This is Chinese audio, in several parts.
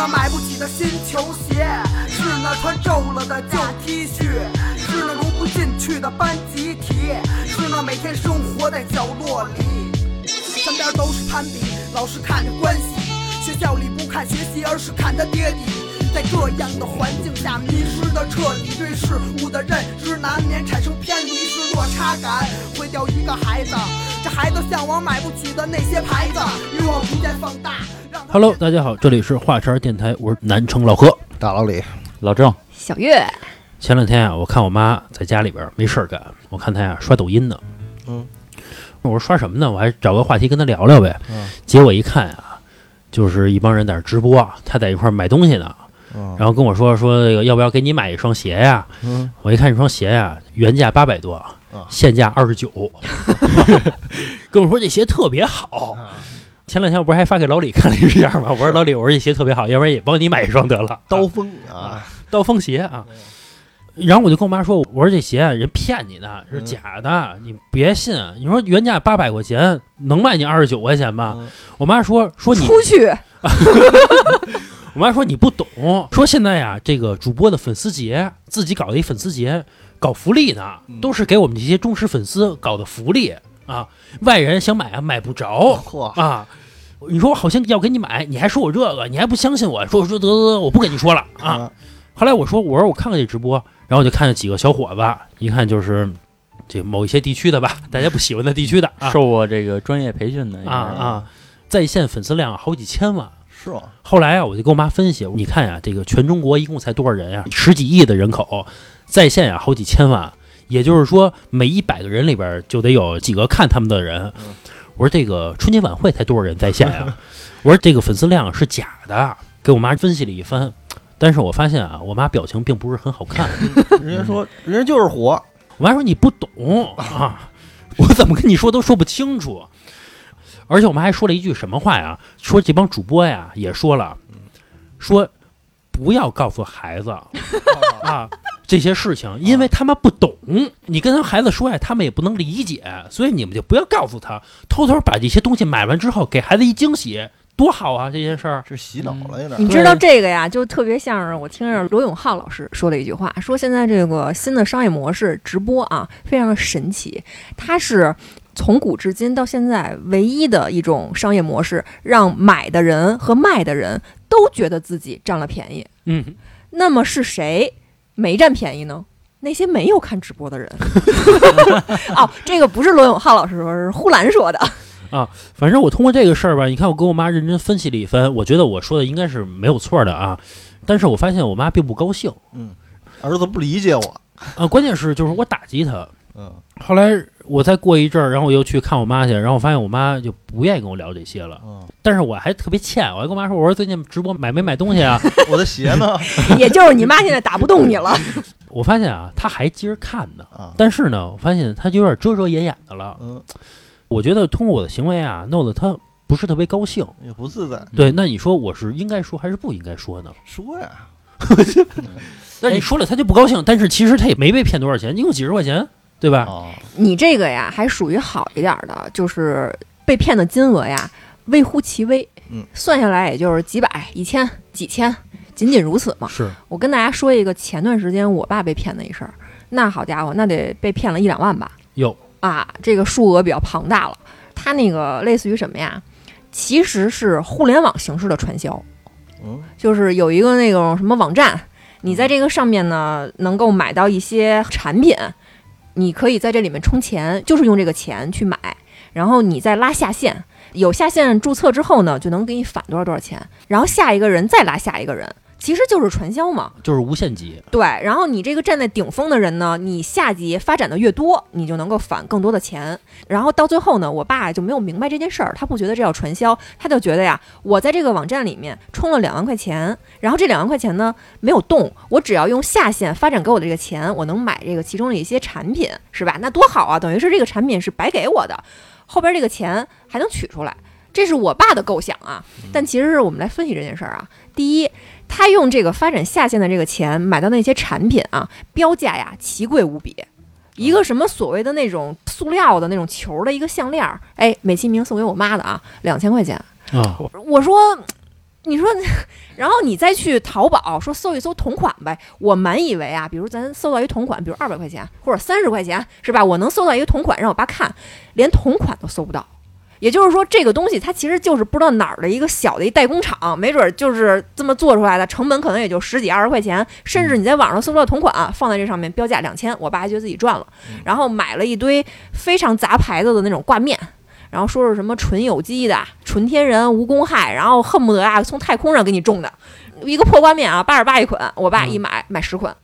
那买不起的新球鞋，是那穿皱了的旧 T 恤，是那融不进去的班集体，是那每天生活在角落里，身边都是攀比，老师看着关系，学校里不看学习，而是看他爹地。在这样的环境下，迷失的彻底，对事物的认知难免产生偏离，是落差感毁掉一个孩子。这孩子向往买不起的那些牌子，欲望逐渐放大。Hello，大家好，这里是华山电台，我是南城老何。大老李，老郑，小月，前两天啊，我看我妈在家里边儿没事儿干，我看她呀刷抖音呢。嗯，我说刷什么呢？我还找个话题跟她聊聊呗。嗯，结果一看啊，就是一帮人在那儿直播，她在一块儿买东西呢，嗯然后跟我说说这个要不要给你买一双鞋呀？嗯，我一看这双鞋呀，原价八百多啊，现价二十九，跟我说这鞋特别好。前两天我不是还发给老李看了一下吗？我说老李，我说这鞋特别好，要不然也帮你买一双得了。刀锋啊，刀锋鞋啊。然后我就跟我妈说：“我说这鞋啊，人骗你的，是假的，你别信。你说原价八百块钱，能卖你二十九块钱吗？”嗯我妈说：“说你，出去，我妈说你不懂，说现在呀，这个主播的粉丝节，自己搞的一粉丝节，搞福利呢，嗯都是给我们这些忠实粉丝搞的福利啊。外人想买啊，买不着，啊。你说我好像要给你买，你还说我这个，你还不相信我，说说得得得，我不跟你说了啊。啊，后来我说，我说我看看这直播，然后我就看见几个小伙子，一看就是这某一些地区的吧，大家不喜欢的地区的啊受过这个专业培训的啊啊，在线粉丝量好几千万。是吗？后来啊，我就跟我妈分析，你看呀、这个全中国一共才多少人呀、十几亿的人口，在线呀、好几千万，也就是说每一百个人里边就得有几个看他们的人。嗯我说这个春节晚会才多少人在线呀、我说这个粉丝量是假的，给我妈分析了一番。但是我发现啊，我妈表情并不是很好看。人家说，人家就是火，我妈说你不懂啊，我怎么跟你说都说不清楚。而且我妈还说了一句什么话呀？说这帮主播呀也说了，说不要告诉孩子 啊这些事情，因为他们不懂。你跟他孩子说呀，他们也不能理解，所以你们就不要告诉他，偷偷把这些东西买完之后，给孩子一惊喜，多好啊！这件事儿。是洗脑了有点。你知道这个呀，就特别像是我听着罗永浩老师说了一句话，说现在这个新的商业模式直播啊，非常的神奇，它是从古至今到现在唯一的一种商业模式，让买的人和卖的人都觉得自己占了便宜。嗯，那么是谁没占便宜呢？那些没有看直播的人。哦，这个不是罗永浩老师说，是呼兰说的。啊反正我通过这个事儿吧，你看我跟我妈认真分析了一番，我觉得我说的应该是没有错的啊。但是我发现我妈并不高兴嗯儿子不理解我，啊，关键是就是我打击他，嗯，后来我再过一阵儿，然后我又去看我妈去，然后我发现我妈就不愿意跟我聊这些了。嗯，但是我还特别欠，我还跟我妈说，我说最近直播买没买东西啊？我的鞋呢？也就是你妈现在打不动你了。我发现啊，她还接着看呢，啊，但是呢，我发现她就有点遮遮掩掩的了。嗯，我觉得通过我的行为啊，弄得她不是特别高兴。也不自在，对，那你说我是应该说还是不应该说呢？说呀，那你说了她就不高兴，但是其实她也没被骗多少钱，一共几十块钱，对吧？啊，你这个呀，还属于好一点儿的，就是被骗的金额呀微乎其微，嗯，算下来也就是几百、一千、几千，仅仅如此嘛。是，我跟大家说一个前段时间我爸被骗的一事儿，那好家伙，那得被骗了一两万吧？有啊，这个数额比较庞大了。他那个类似于什么呀？其实是互联网形式的传销，嗯，就是有一个那种什么网站，你在这个上面呢能够买到一些产品，你可以在这里面充钱，就是用这个钱去买，然后你再拉下线，有下线注册之后呢，就能给你返多少多少钱，然后下一个人再拉下一个人，其实就是传销嘛。就是无限级，对，然后你这个站在顶峰的人呢，你下级发展的越多，你就能够返更多的钱。然后到最后呢，我爸就没有明白这件事儿，他不觉得这叫传销，他就觉得呀，我在这个网站里面充了两万块钱，然后这两万块钱呢没有动，我只要用下线发展给我的这个钱，我能买这个其中的一些产品，是吧？那多好啊，等于是这个产品是白给我的，后边这个钱还能取出来。这是我爸的构想啊，但其实是我们来分析这件事儿啊。第一，他用这个发展下线的这个钱买到那些产品啊，标价呀奇贵无比。一个什么所谓的那种塑料的那种球的一个项链儿，哎，美其名送给我妈的啊，两千块钱。啊，我说，你说，然后你再去淘宝说搜一搜同款呗，我满以为啊，比如咱搜到一同款，比如二百块钱或者三十块钱，是吧？我能搜到一个同款让我爸看，连同款都搜不到。也就是说，这个东西它其实就是不知道哪儿的一个小的一代工厂，没准儿就是这么做出来的，成本可能也就十几二十块钱，甚至你在网上搜到同款，放在这上面标价两千，我爸还觉得自己赚了，然后买了一堆非常杂牌子的那种挂面。然后说是什么纯有机的、纯天然、无公害，然后恨不得啊从太空上给你种的，一个破挂面啊八十八一捆，我爸一买买十捆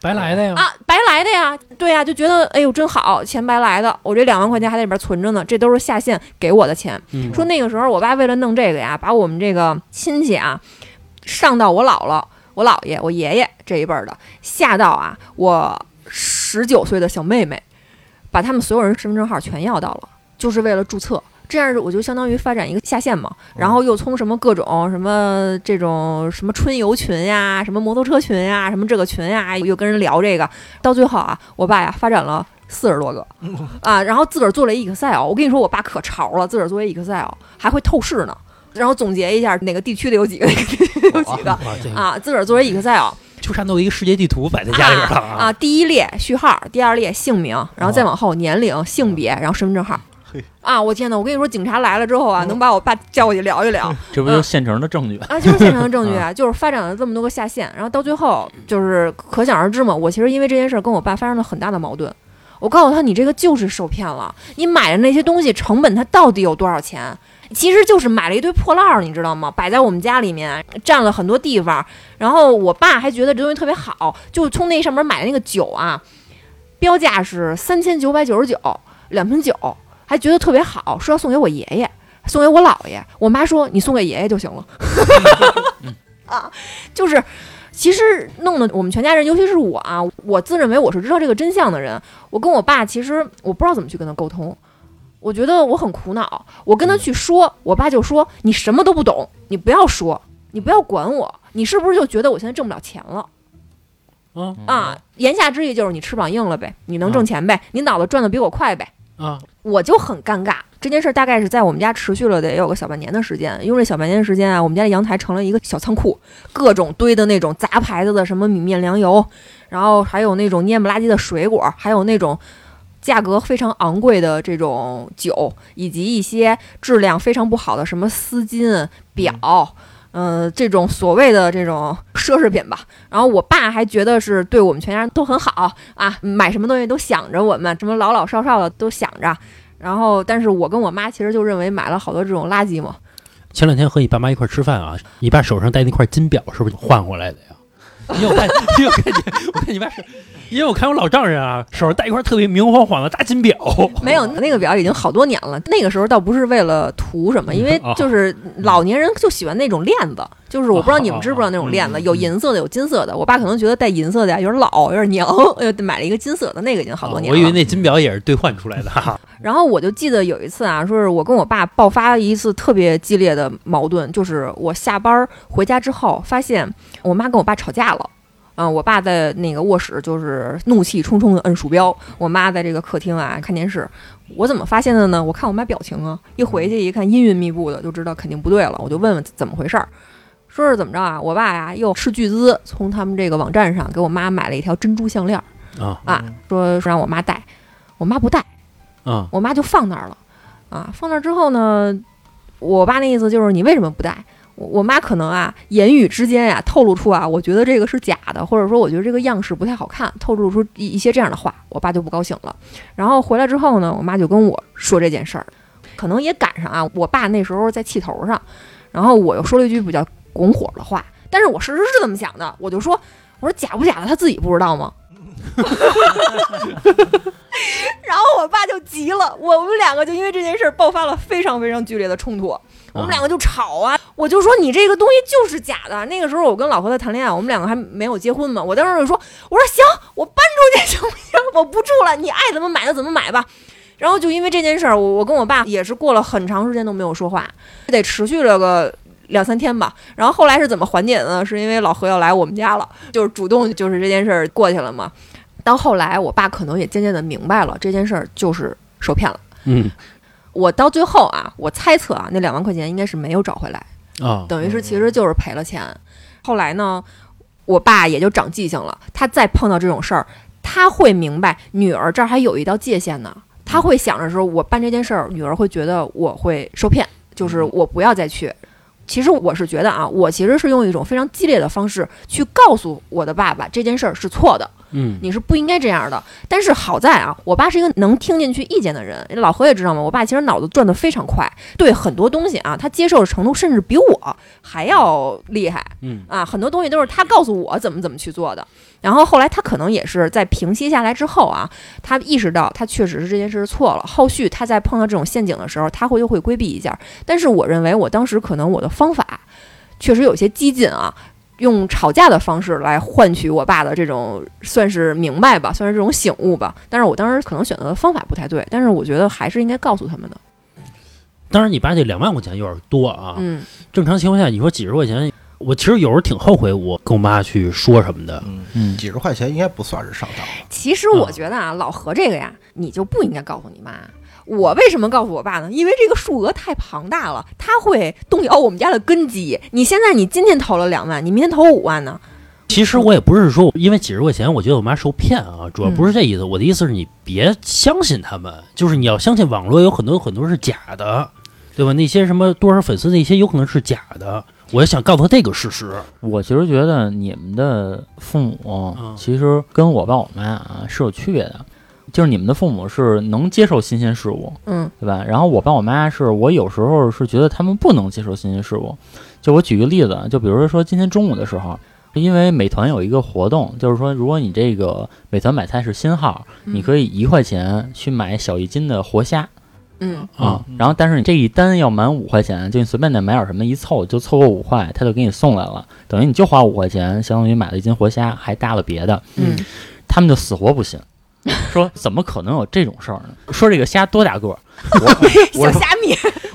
白来的呀。啊，白来的呀，对呀，就觉得哎呦真好，钱白来的，我这两万块钱还在里边存着呢，这都是下线给我的钱。嗯说那个时候我爸为了弄这个呀，把我们这个亲戚啊上到我姥姥、我姥爷、我爷爷这一辈儿的，下到啊我十九岁的小妹妹，把他们所有人身份证号全要到了，就是为了注册。这样我就相当于发展一个下线嘛，然后又从什么各种什么这种什么春游群呀、什么摩托车群呀、什么这个群呀，又跟人聊这个，到最后啊，我爸呀发展了四十多个啊，然后自个儿做了一 Excel。我跟你说，我爸可潮了，自个儿做一 Excel 还会透视呢，然后总结一下哪个地区的有几个，哪个地区有几个啊，啊，自个儿做一 Excel 就差弄一个世界地图摆在家里边了啊，第一列序号，第二列姓名，然后再往后年龄、性别，然后身份证号嘿。啊，我天哪！我跟你说，警察来了之后啊，能把我爸叫过去聊一聊。这不就是现成的证据？啊，就是现成的证据 啊，就是发展了这么多个下线，然后到最后就是可想而知嘛。我其实因为这件事儿跟我爸发生了很大的矛盾。我告诉他，你这个就是受骗了，你买的那些东西成本它到底有多少钱？其实就是买了一堆破烂儿，你知道吗？摆在我们家里面，占了很多地方。然后我爸还觉得这东西特别好，就从那上面买的那个酒啊，标价是三千九百九十九两瓶酒，还觉得特别好，说要送给我爷爷，送给我姥爷。我妈说你送给爷爷就行了。啊，就是，其实弄得我们全家人，尤其是我啊，我自认为我是知道这个真相的人。我跟我爸，其实我不知道怎么去跟他沟通，我觉得我很苦恼。我跟他去说，我爸就说你什么都不懂，你不要说，你不要管我，你是不是就觉得我现在挣不了钱了？啊啊，言下之意就是你翅膀硬了呗，你能挣钱呗，你脑子转的比我快呗。啊，我就很尴尬。这件事儿大概是在我们家持续了得有个小半年的时间，因为这小半年的时间啊，我们家的阳台成了一个小仓库，各种堆的那种杂牌子的什么米面粮油，然后还有那种蔫不拉几的水果，还有那种价格非常昂贵的这种酒，以及一些质量非常不好的什么丝巾、表。呃，这种所谓的这种奢侈品吧，然后我爸还觉得是对我们全家人都很好啊，买什么东西都想着我们，什么老老少少的都想着。然后，但是我跟我妈其实就认为买了好多这种垃圾嘛。前两天和你爸妈一块吃饭啊，你爸手上戴那块金表是不是换回来的呀？你有看？你有看见？我看你爸手，因为我看我老丈人啊，手上戴一块特别明晃晃的大金表。没有，那个表已经好多年了。那个时候倒不是为了图什么，因为 就是老年人就喜欢那种链子，就是我不知道你们知不知道那种链子，有银色的，有金色的。我爸可能觉得戴银色的呀有点老，有点娘，呃，买了一个金色的，那个已经好多年了。我以为那金表也是兑换出来的哈。然后我就记得有一次啊，说是我跟我爸爆发一次特别激烈的矛盾，就是我下班回家之后，发现我妈跟我爸吵架了。嗯，我爸在那个卧室就是怒气冲冲的摁鼠标，我妈在这个客厅啊看电视。我怎么发现的呢？我看我妈表情啊，一回去一看阴云密布的，就知道肯定不对了。我就问问怎么回事儿，说是怎么着啊？我爸呀又斥巨资从他们这个网站上给我妈买了一条珍珠项链儿啊啊，说说让我妈戴，我妈不戴。啊我妈就放那儿了，啊，放那儿之后呢，我爸那意思就是你为什么不戴？我我妈可能啊，言语之间呀、透露出啊，我觉得这个是假的，或者说我觉得这个样式不太好看，透露出一一些这样的话，我爸就不高兴了。然后回来之后呢，我妈就跟我说这件事儿，可能也赶上啊，我爸那时候在气头上，然后我又说了一句比较拱火的话，但是我事实是这么想的，我就说，我说假不假的，他自己不知道吗？然后我爸就急了，我们两个就因为这件事儿爆发了非常非常剧烈的冲突，我们两个就吵啊，我就说你这个东西就是假的。那个时候我跟老何在谈恋爱，我们两个还没有结婚嘛，我当时就说，我说行，我搬出去行不行？我不住了，你爱怎么买就怎么买吧。然后就因为这件事儿，我我跟我爸也是过了很长时间都没有说话，得持续了个。两三天吧，然后后来是怎么缓解的呢？是因为老何要来我们家了，就是主动就是这件事儿过去了嘛。到后来，我爸可能也渐渐的明白了这件事儿就是受骗了。嗯我到最后啊，我猜测啊，那两万块钱应该是没有找回来。啊，等于是其实就是赔了钱。后来呢，我爸也就长记性了，他再碰到这种事儿，他会明白女儿这儿还有一道界限呢。他会想着说，我办这件事儿，女儿会觉得我会受骗，就是我不要再去。其实我是觉得啊，我其实是用一种非常激烈的方式去告诉我的爸爸这件事儿是错的，嗯你是不应该这样的。但是好在啊，我爸是一个能听进去意见的人。老何也知道嘛，我爸其实脑子转得非常快，对很多东西啊，他接受的程度甚至比我还要厉害嗯啊。很多东西都是他告诉我怎么怎么去做的。然后后来他可能也是在平息下来之后啊，他意识到他确实是这件事错了。后续他在碰到这种陷阱的时候，他会又会规避一下。但是我认为我当时可能我的方法确实有些激进啊，用吵架的方式来换取我爸的这种算是明白吧，算是这种醒悟吧。但是我当时可能选择的方法不太对，但是我觉得还是应该告诉他们的。当然你爸这两万块钱有点多啊，嗯正常情况下你说几十块钱，我其实有时候挺后悔我跟我妈去说什么的，嗯，嗯，几十块钱应该不算是上当。其实我觉得啊，老何这个呀，你就不应该告诉你妈。我为什么告诉我爸呢？因为这个数额太庞大了，他会动摇我们家的根基。你现在你今天投了两万，你明天投五万呢？其实我也不是说因为几十块钱，我觉得我妈受骗啊，主要不是这意思。我的意思是你别相信他们，就是你要相信网络有很多很多是假的，对吧？那些什么多少粉丝那些有可能是假的。我也想告诉他这个事实。我其实觉得你们的父母嗯其实跟我爸我妈啊是有区别的，就是你们的父母是能接受新鲜事物，嗯。对吧？然后我爸我妈是我有时候是觉得他们不能接受新鲜事物。就我举个例子，就比如说今天中午的时候，因为美团有一个活动，就是说如果你这个美团买菜是新号，你可以一块钱去买小一斤的活虾。嗯。啊，然后但是你这一单要满五块钱，就你随便再买点什么，一凑就凑够五块，他就给你送来了，等于你就花五块钱，相当于买了一斤活虾，还搭了别的，嗯。他们就死活不信，说怎么可能有这种事儿呢？说这个虾多大个儿，我 小虾米，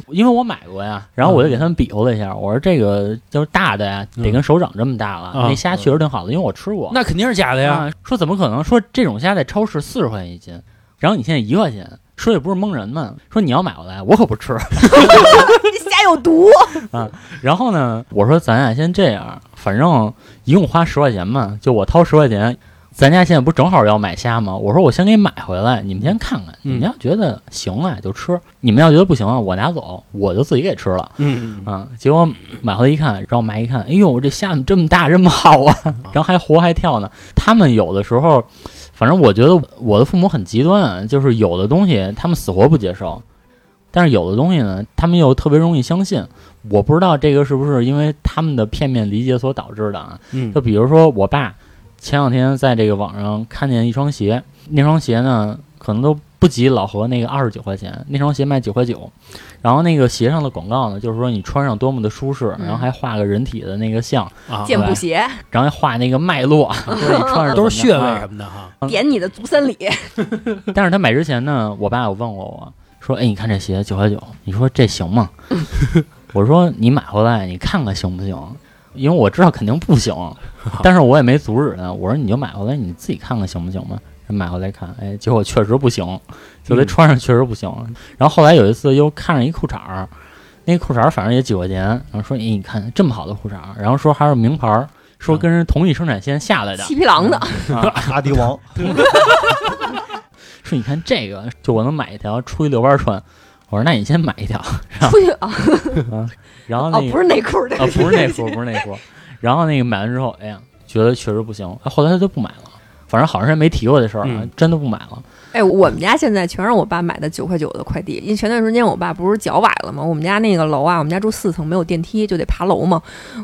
因为我买过呀，然后我就给他们比划了一下，我说这个就是大的呀，得跟手掌这么大了，嗯那虾确实挺好的，因为我吃过。那肯定是假的呀。啊，说怎么可能？说这种虾在超市四十块钱一斤，然后你现在一块钱，说也不是蒙人嘛。说你要买过来，我可不吃。这虾有毒啊。然后呢，我说咱俩先这样，反正一共花十块钱嘛，就我掏十块钱。咱家现在不正好要买虾吗？我说我先给你买回来，你们先看看，你们要觉得行啊就吃，你们要觉得不行啊我拿走，我就自己给吃了。嗯，啊，结果买回来一看，然后买一看，哎呦，这虾怎么这么大，这么好啊？然后还活还跳呢。他们有的时候，反正我觉得我的父母很极端，就是有的东西他们死活不接受，但是有的东西呢，他们又特别容易相信。我不知道这个是不是因为他们的片面理解所导致的啊？嗯就比如说我爸前两天在这个网上看见一双鞋，那双鞋呢可能都不及老何那个二十九块钱，那双鞋卖九块九，然后那个鞋上的广告呢，就是说你穿上多么的舒适，嗯然后还画个人体的那个像，啊，健步鞋，然后还画那个脉络，说你 穿着都是穴位啊什么的哈。点你的足三里。但是他买之前呢，我爸有问过我说：“哎，你看这鞋九块九，你说这行吗？”我说：“你买回来你看看行不行？”因为我知道肯定不行，但是我也没阻止他。我说：“你就买回来你自己看看行不行吧。”买回来看，哎，结果确实不行，就得嗯穿上确实不行。然后后来有一次又看上一裤衩儿，那裤衩儿反正也几块钱，然后说：“哎，你看这么好的裤衩儿，然后说还是名牌儿，说跟人同一生产线下来的。”七匹狼的，阿迪王，说你看这个，就我能买一条出去遛弯儿穿。我说那你先买一条，出去啊！哦，然后那个不是内裤，不是内裤，不是内裤。然后那个买完之后，哎呀，觉得确实不行，哎后来他就不买了。反正好长时间没提过这事儿啊，嗯真的不买了。哎，我们家现在全是我爸买的九块九的快递，因为前段时间我爸不是脚崴了吗？我们家那个楼啊，我们家住四层，没有电梯，就得爬楼嘛。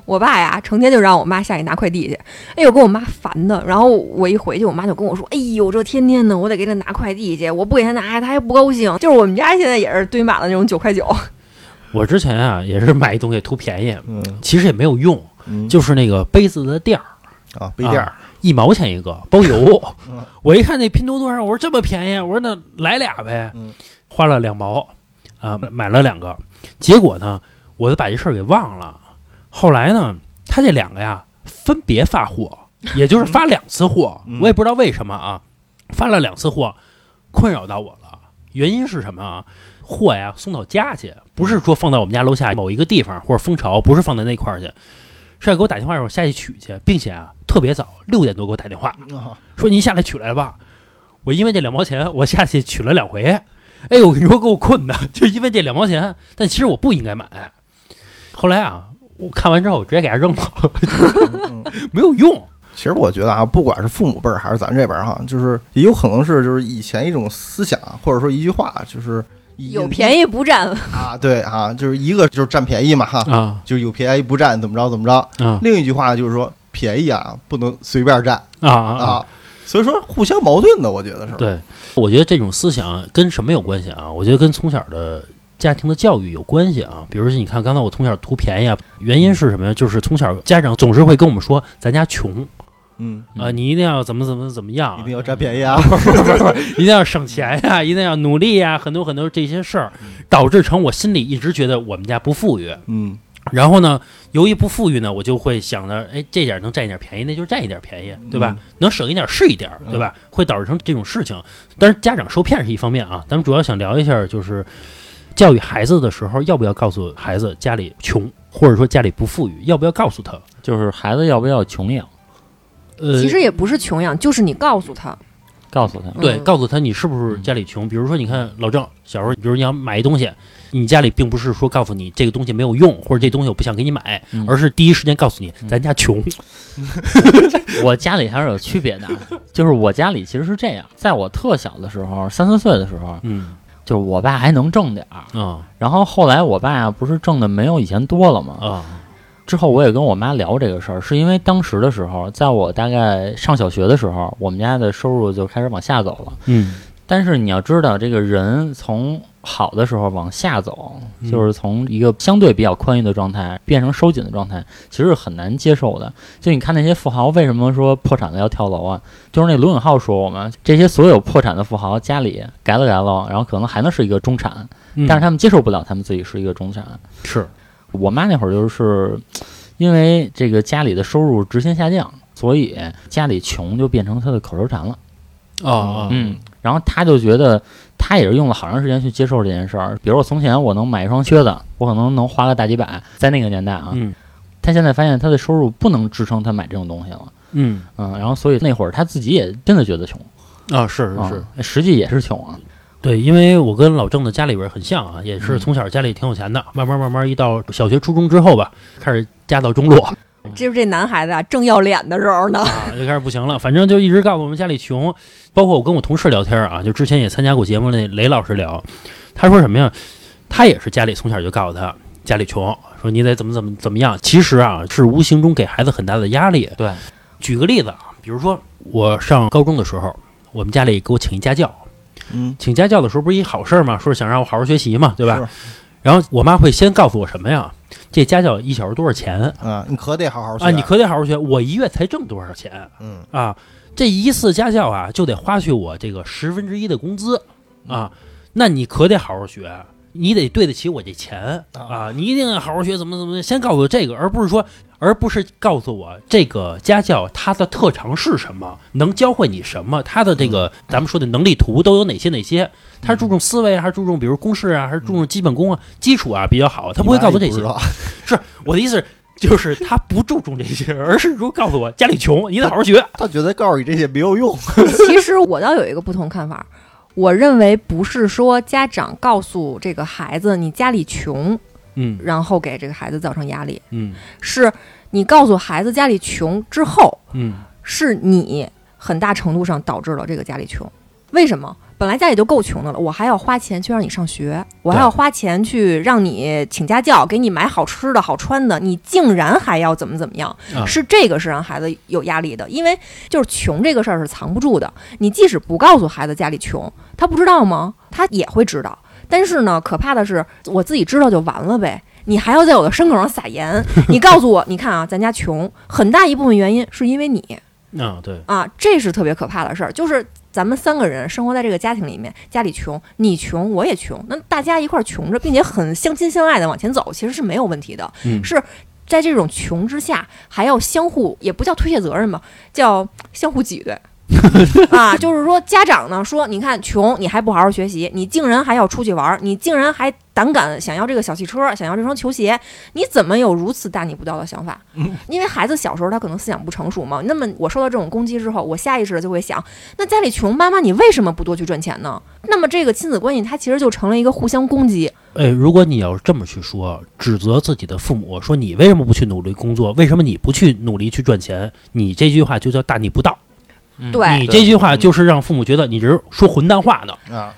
我爸呀，成天就让我妈下去拿快递去，哎呦，给我妈烦的。然后我一回去，我妈就跟我说：“哎呦，这天天的，我得给他拿快递去，我不给他拿，他还不高兴。”就是我们家现在也是堆满了那种九块九。我之前啊也是买一东西图便宜，嗯其实也没有用，嗯，就是那个杯子的垫儿，啊杯垫儿，一毛钱一个，包邮嗯。我一看那拼多多上，我说这么便宜，我说那来俩呗嗯，花了两毛啊，买了两个。结果呢，我就把这事儿给忘了。后来呢，他这两个呀分别发货，也就是发两次货，嗯我也不知道为什么啊，发了两次货，困扰到我了。原因是什么啊？货呀送到家去，不是说放到我们家楼下某一个地方或者蜂巢，不是放在那块儿去，是要给我打电话让我下去取去，并且啊特别早，六点多给我打电话啊说您下来取来吧。我因为这两毛钱，我下去取了两回。哎呦，你说给我困的，就因为这两毛钱，但其实我不应该买。后来啊，我看完之后我直接给他扔了，嗯 没有用。其实我觉得啊，不管是父母辈儿还是咱这边儿哈，就是也有可能是就是以前一种思想，或者说一句话，就是有便宜不占，啊，对啊，就是一个就是占便宜嘛哈，啊就是有便宜不占，怎么着怎么着。啊另一句话就是说便宜啊不能随便占啊啊！啊，所以说互相矛盾的，我觉得是。对，我觉得这种思想跟什么有关系啊？我觉得跟从小的家庭的教育有关系啊。比如说，你看刚才我从小图便宜啊，原因是什么呀？就是从小家长总是会跟我们说，咱家穷嗯，啊，你一定要怎么怎么怎么样一，定要占便宜啊。一定要省钱呀、一定要努力呀、很多很多这些事儿，导致成我心里一直觉得我们家不富裕。嗯然后呢，由于不富裕呢，我就会想着，哎，这点儿能占一点便宜，那就占一点便宜，对吧？能省一点是一点儿，对吧？会导致成这种事情。但是家长受骗是一方面啊，咱们主要想聊一下，就是教育孩子的时候，要不要告诉孩子家里穷，或者说家里不富裕，要不要告诉他？就是孩子要不要穷养，呃，其实也不是穷养，就是你告诉他，告诉他。对，嗯告诉他你是不是家里穷。比如说，你看老郑小时候，比如你要买一东西，你家里并不是说告诉你这个东西没有用，或者这东西我不想给你买，嗯而是第一时间告诉你咱家穷。我家里还是有区别的，就是我家里其实是这样，在我特小的时候，三四岁的时候，嗯就是我爸还能挣点儿，啊然后后来我爸不是挣的没有以前多了吗？啊之后我也跟我妈聊这个事儿，是因为当时的时候，在我大概上小学的时候，我们家的收入就开始往下走了。嗯但是你要知道，这个人从好的时候往下走，嗯就是从一个相对比较宽裕的状态变成收紧的状态，其实是很难接受的。就你看那些富豪为什么说破产了要跳楼啊？就是那罗永浩说我们这些所有破产的富豪家里改了改了，然后可能还能是一个中产，嗯但是他们接受不了他们自己是一个中产。是我妈那会儿就是因为这个家里的收入直线下降，所以家里穷就变成她的口头禅了。啊啊嗯，然后她就觉得她也是用了好长时间去接受这件事儿。比如我从前我能买一双靴子，我可能能花个大几百，在那个年代啊，嗯她现在发现她的收入不能支撑她买这种东西了。嗯嗯，然后所以那会儿她自己也真的觉得穷，啊是是啊是，实际也是穷啊。对，因为我跟老郑的家里边很像啊，也是嗯从小家里挺有钱的，慢慢慢慢一到小学初中之后吧，开始家道中落这是这男孩子啊正要脸的时候呢。啊，就开始不行了，反正就一直告诉我们家里穷，包括我跟我同事聊天啊，就之前也参加过节目那雷老师聊，他说什么呀？他也是家里从小就告诉他家里穷，说你得怎么怎么怎么样。其实啊，是无形中给孩子很大的压力。对，举个例子啊，比如说我上高中的时候，我们家里给我请一家教，嗯，请家教的时候不是一好事儿吗？说是想让我好好学习嘛，对吧？然后我妈会先告诉我什么呀？这家教一小时多少钱啊，你可得好好学啊？你可得好好学。我一月才挣多少钱嗯啊？这一次家教啊，就得花去我这个十分之一的工资啊。那你可得好好学，你得对得起我这钱啊！你一定要好好学，怎么怎么，先告诉我这个，而不是说，而不是告诉我这个家教它的特长是什么，能教会你什么，它的这个咱们说的能力图都有哪些哪些。他注重思维啊，还是注重比如公式啊，还是注重基本功啊，基础啊比较好，他不会告诉这些是我的意思是，就是他不注重这些，而是说告诉我家里穷，你得好好学。他觉得告诉你这些没有用。其实我倒有一个不同看法，我认为不是说家长告诉这个孩子你家里穷，嗯然后给这个孩子造成压力，嗯是你告诉孩子家里穷之后，嗯是你很大程度上导致了这个家里穷。为什么？本来家里就够穷的了，我还要花钱去让你上学，我还要花钱去让你请家教，给你买好吃的好穿的，你竟然还要怎么怎么样？啊是这个是让孩子有压力的，因为就是穷这个事儿是藏不住的。你即使不告诉孩子家里穷，他不知道吗？他也会知道。但是呢，可怕的是我自己知道就完了呗。你还要在我的伤口上撒盐，你告诉我，你看啊，咱家穷，很大一部分原因是因为你啊对，啊，这是特别可怕的事儿。就是咱们三个人生活在这个家庭里面，家里穷，你穷，我也穷，那大家一块儿穷着，并且很相亲相爱的往前走，其实是没有问题的。嗯是在这种穷之下，还要相互，也不叫推卸责任吧，叫相互挤兑。啊，就是说家长呢说，你看穷，你还不好好学习，你竟然还要出去玩儿，你竟然还胆敢想要这个小汽车，想要这双球鞋，你怎么有如此大逆不道的想法？因为孩子小时候他可能思想不成熟嘛。那么我受到这种攻击之后，我下意识的就会想，那家里穷，妈妈你为什么不多去赚钱呢？那么这个亲子关系它其实就成了一个互相攻击。哎，如果你要是这么去说，指责自己的父母，说你为什么不去努力工作，为什么你不去努力去赚钱，你这句话就叫大逆不道。嗯对你这句话就是让父母觉得你这是说混蛋话的。啊，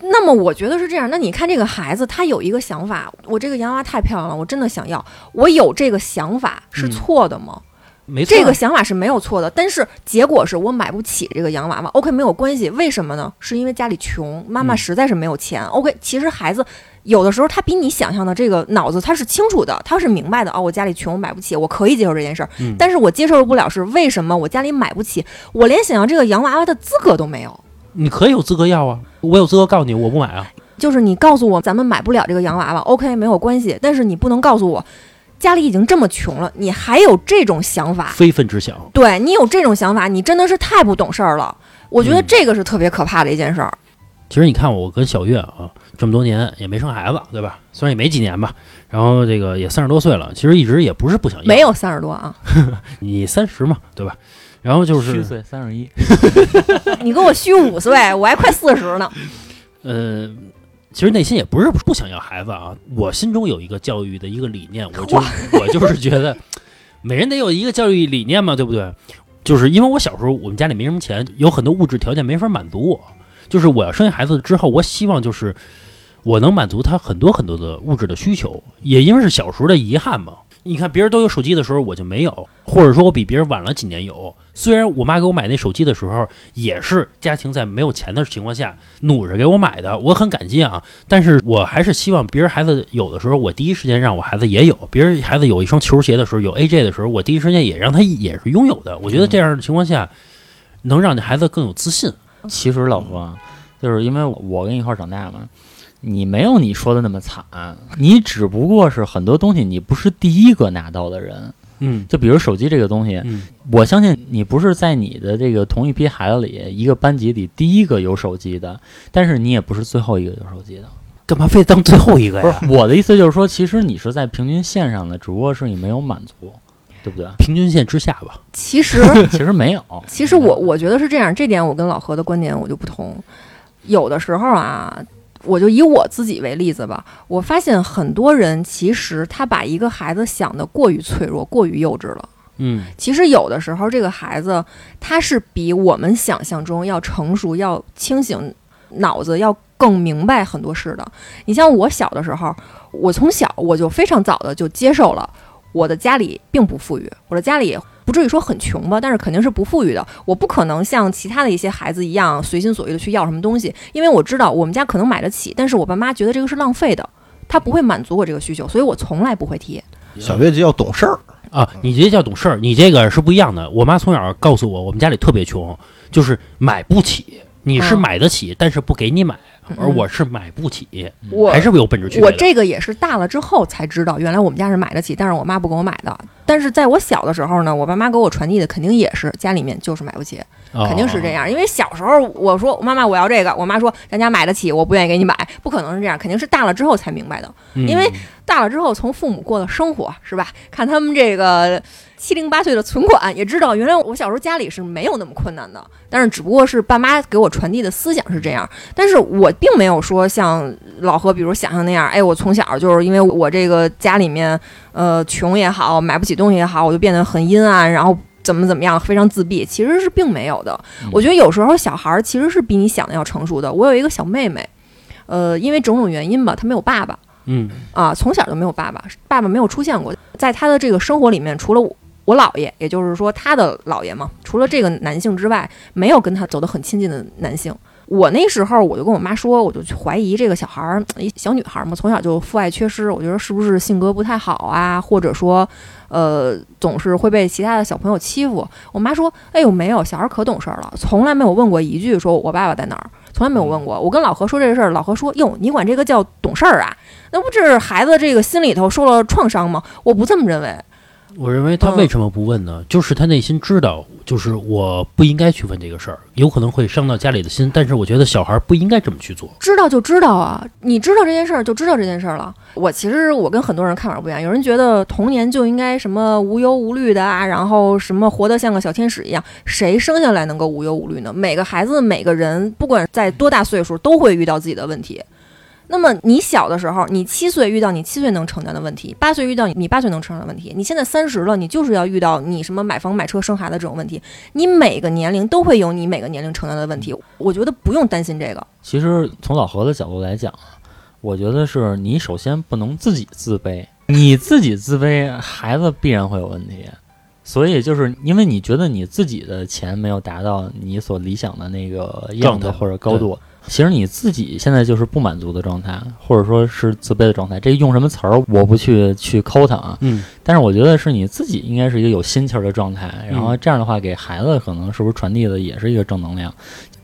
那么我觉得是这样。那你看这个孩子，他有一个想法，我这个洋娃娃太漂亮了，我真的想要。我有这个想法是嗯错的吗？没错，这个想法是没有错的，但是结果是我买不起这个洋娃娃。OK，没有关系，为什么呢？是因为家里穷，妈妈嗯实在是没有钱。OK，其实孩子有的时候他比你想象的这个脑子他是清楚的，他是明白的。哦，我家里穷，我买不起，我可以接受这件事儿。嗯但是我接受不了是为什么我家里买不起，我连想要这个洋娃娃的资格都没有。你可以有资格要啊，我有资格告诉你我不买啊。就是你告诉我咱们买不了这个洋娃娃，OK 没有关系，但是你不能告诉我家里已经这么穷了，你还有这种想法，非分之想。对你有这种想法，你真的是太不懂事儿了。我觉得嗯这个是特别可怕的一件事儿。其实你看我跟小月啊，这么多年也没生孩子，对吧？虽然也没几年吧，然后这个也三十多岁了，其实一直也不是不想要。没有三十多啊，你三十嘛，对吧？然后就是虚岁三十一，你跟我虚五岁，我还快四十呢。呃，其实内心也不是不想要孩子啊，我心中有一个教育的一个理念，我就我就是觉得每人得有一个教育理念嘛，对不对？就是因为我小时候我们家里没什么钱，有很多物质条件没法满足我，就是我要生下孩子之后，我希望就是我能满足他很多很多的物质的需求，也因为是小时候的遗憾嘛。你看别人都有手机的时候，我就没有，或者说我比别人晚了几年有。虽然我妈给我买那手机的时候，也是家庭在没有钱的情况下努着给我买的，我很感激啊。但是我还是希望别人孩子有的时候，我第一时间让我孩子也有；别人孩子有一双球鞋的时候，有 AJ 的时候，我第一时间也让他也是拥有的。我觉得这样的情况下，能让你孩子更有自信。其实老婆啊，就是因为我跟你一块儿长大嘛，你没有你说的那么惨，你只不过是很多东西你不是第一个拿到的人。嗯就比如手机这个东西，嗯我相信你不是在你的这个同一批孩子里一个班级里第一个有手机的，但是你也不是最后一个有手机的。干嘛非当最后一个不呀？是我的意思就是说，其实你是在平均线上的，只不过是你没有满足，对不对？平均线之下吧。其实，其实没有。其实我我觉得是这样，这点我跟老何的观点我就不同。有的时候啊，我就以我自己为例子吧，我发现很多人其实他把一个孩子想得过于脆弱、过于幼稚了。嗯其实有的时候，这个孩子他是比我们想象中要成熟、要清醒，脑子要更明白很多事的。你像我小的时候，我从小我就非常早的就接受了我的家里并不富裕，我的家里不至于说很穷吧，但是肯定是不富裕的。我不可能像其他的一些孩子一样随心所欲的去要什么东西，因为我知道我们家可能买得起，但是我爸妈觉得这个是浪费的。他不会满足我这个需求，所以我从来不会提。小月就要懂事儿，啊，你这叫懂事儿，你这个是不一样的。我妈从小告诉我，我们家里特别穷，就是买不起。你是嗯买得起，但是不给你买，嗯而我是买不起，我还是有本质区别的。我这个也是大了之后才知道，原来我们家是买得起，但是我妈不给我买的。但是在我小的时候呢，我爸妈给我传递的肯定也是家里面就是买不起，哦肯定是这样。因为小时候我说妈妈我要这个，我妈说咱家买得起，我不愿意给你买，不可能是这样，肯定是大了之后才明白的。嗯因为大了之后，从父母过的生活是吧？看他们这个七零八碎的存款，也知道原来我小时候家里是没有那么困难的，但是只不过是爸妈给我传递的思想是这样。但是我并没有说像老何，比如想象那样，哎，我从小就是因为我这个家里面，呃，穷也好，买不起东西也好，我就变得很阴暗，然后怎么怎么样，非常自闭。其实是并没有的。我觉得有时候小孩儿其实是比你想的要成熟的。我有一个小妹妹，呃，因为种种原因吧，她没有爸爸。嗯啊，从小就没有爸爸，爸爸没有出现过，在她的这个生活里面，除了我我姥爷，也就是说他的姥爷嘛，除了这个男性之外，没有跟他走得很亲近的男性。我那时候我就跟我妈说，我就怀疑这个小孩儿，一小女孩嘛，从小就父爱缺失，我觉得是不是性格不太好啊，或者说，呃，总是会被其他的小朋友欺负。我妈说，哎呦，没有，小孩可懂事儿了，从来没有问过一句说我爸爸在哪儿，从来没有问过。我跟老何说这事儿，老何说，哟，你管这个叫懂事儿啊？那不这是孩子这个心里头受了创伤吗？我不这么认为。我认为他为什么不问呢？就是他内心知道，就是我不应该去问这个事儿，有可能会伤到家里的心。但是我觉得小孩不应该这么去做。知道就知道啊，你知道这件事儿就知道这件事儿了。我其实我跟很多人看法不一样，有人觉得童年就应该什么无忧无虑的啊，然后什么活得像个小天使一样。谁生下来能够无忧无虑呢？每个孩子、每个人，不管在多大岁数，都会遇到自己的问题。那么你小的时候，你七岁遇到你七岁能承担的问题，八岁遇到你八岁能承担的问题。你现在三十了，你就是要遇到你什么买房、买车、生孩子这种问题。你每个年龄都会有你每个年龄承担的问题。我觉得不用担心这个。其实从老何的角度来讲，我觉得是你首先不能自己自卑，你自己自卑，孩子必然会有问题。所以就是因为你觉得你自己的钱没有达到你所理想的那个样子或者高度。其实你自己现在就是不满足的状态，或者说是自卑的状态。这用什么词儿，我不去去抠它啊。嗯。但是我觉得是你自己应该是一个有心气儿的状态，然后这样的话给孩子可能是不是传递的也是一个正能量。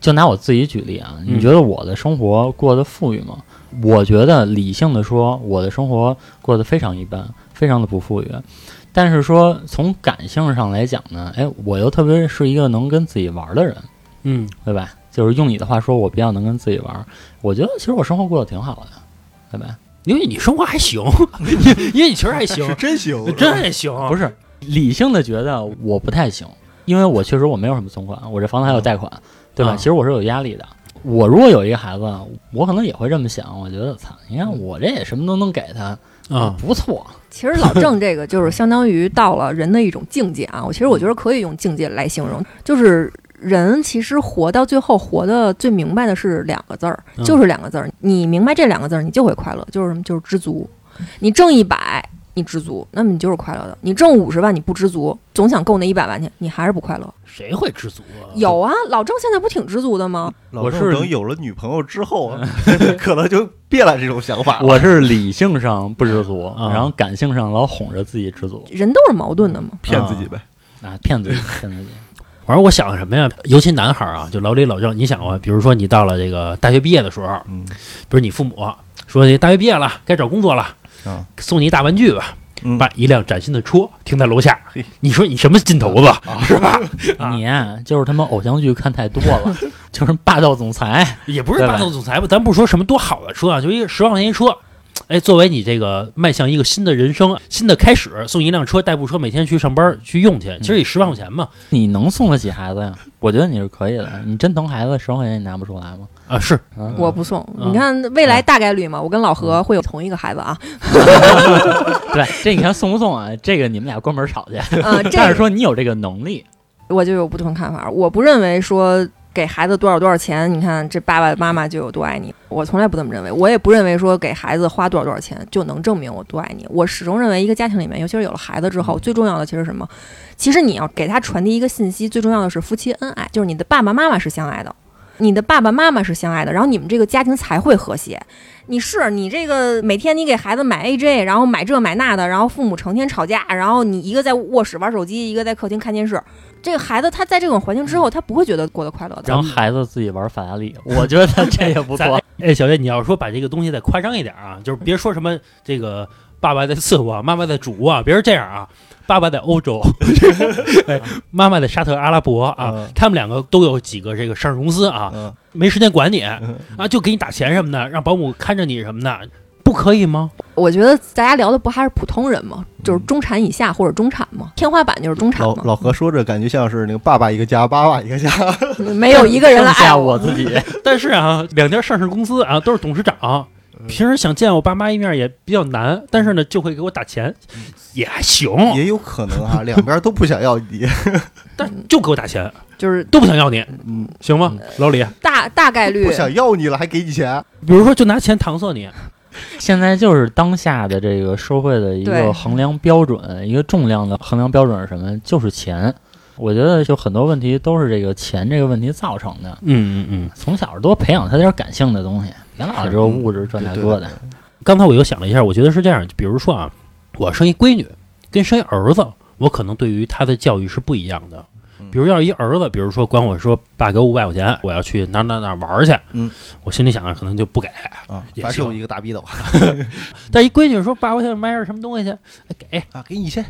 就拿我自己举例啊，你觉得我的生活过得富裕吗？我觉得理性的说，我的生活过得非常一般，非常的不富裕。但是说从感性上来讲呢，哎，我又特别是一个能跟自己玩的人，嗯，对吧？就是用你的话说，我比较能跟自己玩。我觉得其实我生活过得挺好的，对吧？因为你生活还行，因为你其实还行，是真行，真还行。不是理性的觉得我不太行，因为我确实我没有什么存款，我这房子还有贷款，对吧？其实我是有压力的。我如果有一个孩子，我可能也会这么想。我觉得，操，你看我这也什么都能给他啊，不错。其实老郑这个就是相当于到了人的一种境界啊。我其实我觉得可以用境界来形容，就是。人其实活到最后，活的最明白的是两个字儿，就是两个字儿。你明白这两个字儿，你就会快乐，就是什么？就是知足。你挣一百，你知足，那么你就是快乐的。你挣五十万，你不知足，总想够那一百万去，你还是不快乐。谁会知足啊？有啊，老郑现在不挺知足的吗？我是等有了女朋友之后，可能就变了这种想法。我是理性上不知足，然后感性上老哄着自己知足。人都是矛盾的嘛，骗自己呗。啊，骗自己，骗自己。反正我想什么呀？尤其男孩啊，就老李老郑，你想啊，比如说你到了这个大学毕业的时候，嗯，比如你父母说你大学毕业了，该找工作了，啊，送你一大玩具吧，嗯，把一辆崭新的车停在楼下，你说你什么劲头子 是吧？你就是他妈偶像剧看太多了，就是霸道总裁，也不是霸道总裁吧？咱不说什么多好的车啊，就一个十万块钱一车。哎，作为你这个迈向一个新的人生、新的开始，送一辆车代步车，每天去上班去用去，其实也十万块钱嘛。你能送得起孩子呀？我觉得你是可以的。你真疼孩子，十万块钱你拿不出来吗？啊，是，我不送。你看未来大概率嘛，我跟老何会有同一个孩子啊。对，这你看送不送啊？这个你们俩关门吵去。嗯，但是说你有这个能力，我就有不同看法。我不认为说。给孩子多少多少钱，你看这爸爸妈妈就有多爱你。我从来不这么认为，我也不认为说给孩子花多少多少钱就能证明我多爱你。我始终认为，一个家庭里面，尤其是有了孩子之后，最重要的其实什么？其实你要给他传递一个信息，最重要的是夫妻恩爱，就是你的爸爸妈妈是相爱的，你的爸爸妈妈是相爱的，然后你们这个家庭才会和谐。你是你这个每天你给孩子买 AJ，然后买这买那的，然后父母成天吵架，然后你一个在卧室玩手机，一个在客厅看电视。这个孩子他在这种环境之后，他不会觉得过得快乐的。让孩子自己玩法拉利，我觉得这也不错。哎，小月，你要说把这个东西再夸张一点啊，就是别说什么这个爸爸在伺候啊，妈妈在煮啊，别是这样啊。爸爸在欧洲，妈妈在沙特阿拉伯啊，他们两个都有几个这个上市公司啊，没时间管你啊，就给你打钱什么的，让保姆看着你什么的。不可以吗？我觉得大家聊的不还是普通人吗？就是中产以下或者中产吗？天花板就是中产老老何说着感觉像是那个爸爸一个家，爸爸一个家，没有一个人来爱我自己。但是啊，两家上市公司啊都是董事长，平时想见我爸妈一面也比较难。但是呢，就会给我打钱，也还行。也有可能啊，两边都不想要你，但就给我打钱，就是都不想要你。嗯，行吗，老李？大大概率不想要你了，还给你钱。比如说，就拿钱搪塞你。现在就是当下的这个社会的一个衡量标准，一个重量的衡量标准是什么？就是钱。我觉得就很多问题都是这个钱这个问题造成的。嗯嗯嗯，从小多培养他点感性的东西，别老这物质这那多的。刚才我又想了一下，我觉得是这样。比如说啊，我生一闺女跟生一儿子，我可能对于他的教育是不一样的。比如要是一儿子，比如说管我说爸给我五百块钱，我要去哪哪哪玩去，嗯，我心里想着可能就不给。啊，也行反正有一个大逼斗 但一闺女说爸，我想买点什么东西去，哎给。啊，给你一千，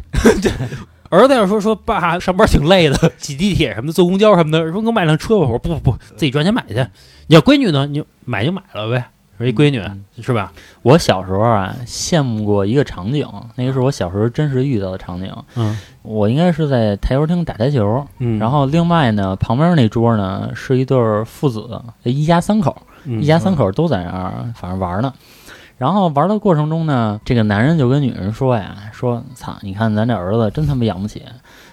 儿子要说说爸上班挺累的，挤地铁什么的，坐公交什么的，说给我买辆车吧。我说不不不，自己赚钱买去。你要闺女呢，你就买就买了呗。说一闺女嗯是吧？我小时候啊，羡慕过一个场景，那个是我小时候真实遇到的场景。嗯我应该是在台球厅打台球，嗯，然后另外呢，旁边那桌呢是一对父子，一家三口，嗯一家三口都在那儿，反正玩呢。然后玩的过程中呢，这个男人就跟女人说呀：“说操，你看咱这儿子真他妈养不起，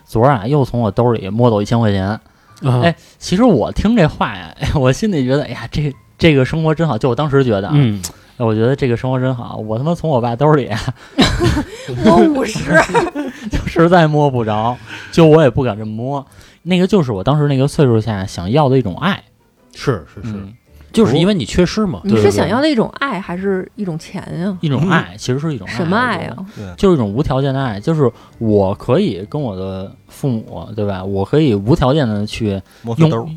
昨儿啊又从我兜里摸走一千块钱。啊哎其实我听这话呀，哎，我心里觉得，哎呀，这这个生活真好。就我当时觉得啊，嗯，哎我觉得这个生活真好。我他妈从我爸兜里啊 摸五十，就实在摸不着，就我也不敢这么摸。那个就是我当时那个岁数下想要的一种爱。是是是，嗯就是因为你缺失嘛。你是想要的一种爱，还是一种钱呀？一种爱，其实是一种爱什么爱啊？？就是一种无条件的爱，就是我可以跟我的父母，对吧？我可以无条件的去用 摸他兜儿，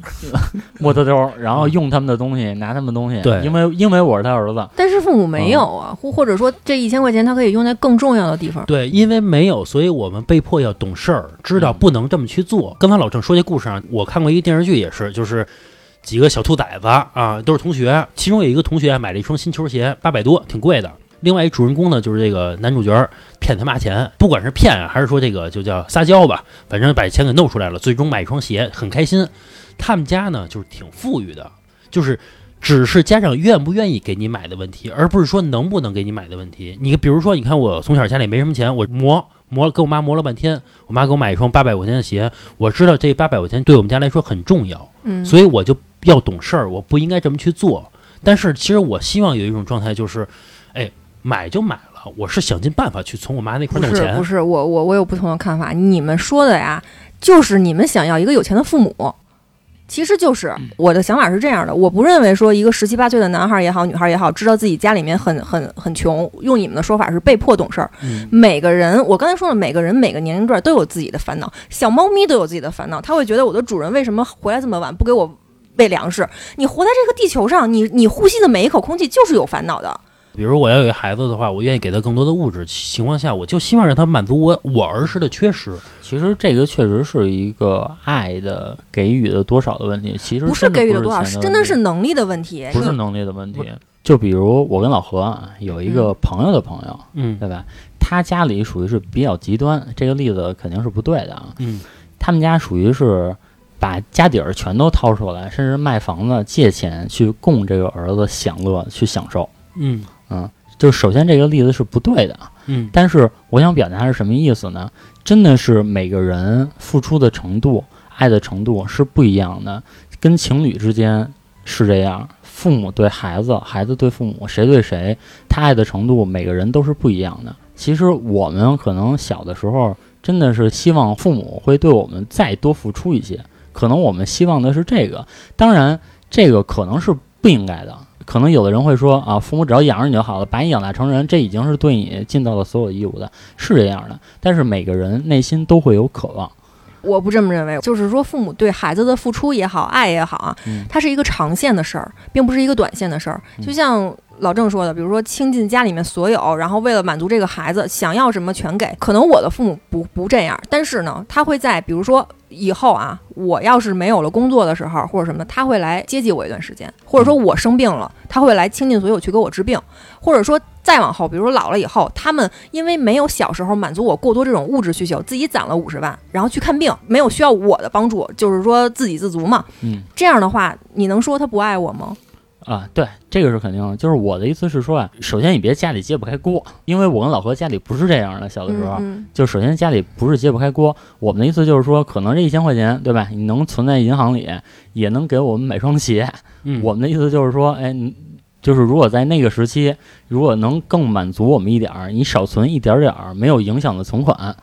摸他兜，然后用他们的东西，拿他们的东西。对因为因为我是他儿子，但是父母没有啊，或或者说这一千块钱他可以用在更重要的地方。对，因为没有，所以我们被迫要懂事儿，知道嗯不能这么去做。刚才老郑说这故事啊，我看过一个电视剧，也是，就是几个小兔崽子啊，都是同学，其中有一个同学买了一双新球鞋，八百多，挺贵的。另外一主人公呢，就是这个男主角骗他妈钱，不管是骗啊，还是说这个就叫撒娇吧，反正把钱给弄出来了，最终买一双鞋，很开心。他们家呢，就是挺富裕的，就是只是家长愿不愿意给你买的问题，而不是说能不能给你买的问题。你比如说，你看我从小家里没什么钱，我磨磨跟我妈磨了半天，我妈给我买一双八百块钱的鞋，我知道这八百块钱对我们家来说很重要，嗯，所以我就要懂事儿，我不应该这么去做。但是其实我希望有一种状态，就是，哎，买就买了，我是想尽办法去从我妈那块儿弄钱。不是不是，我我我有不同的看法。你们说的呀，就是你们想要一个有钱的父母。其实就是我的想法是这样的，我不认为说一个十七八岁的男孩也好，女孩也好，知道自己家里面很很很穷，用你们的说法是被迫懂事儿。嗯每个人，我刚才说了，每个人每个年龄段都有自己的烦恼，小猫咪都有自己的烦恼，他会觉得我的主人为什么回来这么晚，不给我喂粮食？你活在这个地球上，你你呼吸的每一口空气就是有烦恼的。比如我要有一个孩子的话，我愿意给他更多的物质情况下，我就希望让他满足我我儿时的缺失。其实这个确实是一个爱的给予的多少的问题。其实不是给予了多少，是真的是能力的问题。不是能力的问题。就比如我跟老何啊，有一个朋友的朋友，嗯对吧？他家里属于是比较极端，这个例子肯定是不对的啊。嗯他们家属于是把家底儿全都掏出来，甚至卖房子借钱去供这个儿子享乐去享受。嗯嗯就是首先这个例子是不对的，嗯但是我想表达是什么意思呢？真的是每个人付出的程度、爱的程度是不一样的，跟情侣之间是这样，父母对孩子，孩子对父母，谁对谁，他爱的程度每个人都是不一样的。其实我们可能小的时候真的是希望父母会对我们再多付出一些，可能我们希望的是这个，当然这个可能是不应该的。可能有的人会说啊，父母只要养着你就好了，把你养大成人，这已经是对你尽到了所有义务的，是这样的。但是每个人内心都会有渴望，我不这么认为，就是说父母对孩子的付出也好，爱也好啊，嗯它是一个长线的事儿，并不是一个短线的事儿。嗯就像老郑说的，比如说倾尽家里面所有，然后为了满足这个孩子，想要什么全给。可能我的父母不不这样，但是呢，他会在比如说以后啊，我要是没有了工作的时候或者什么，他会来接济我一段时间，或者说我生病了，他会来倾尽所有去给我治病，或者说再往后，比如说老了以后，他们因为没有小时候满足我过多这种物质需求，自己攒了五十万，然后去看病，没有需要我的帮助，就是说自给自足嘛。嗯这样的话，你能说他不爱我吗？啊，对，这个是肯定的。就是我的意思是说啊，首先你别家里揭不开锅，因为我跟老何家里不是这样的，小的时候。嗯就首先家里不是揭不开锅，我们的意思就是说，可能这一千块钱，对吧？你能存在银行里，也能给我们买双鞋。嗯，我们的意思就是说，哎，你就是如果在那个时期，如果能更满足我们一点儿，你少存一点点儿没有影响的存款，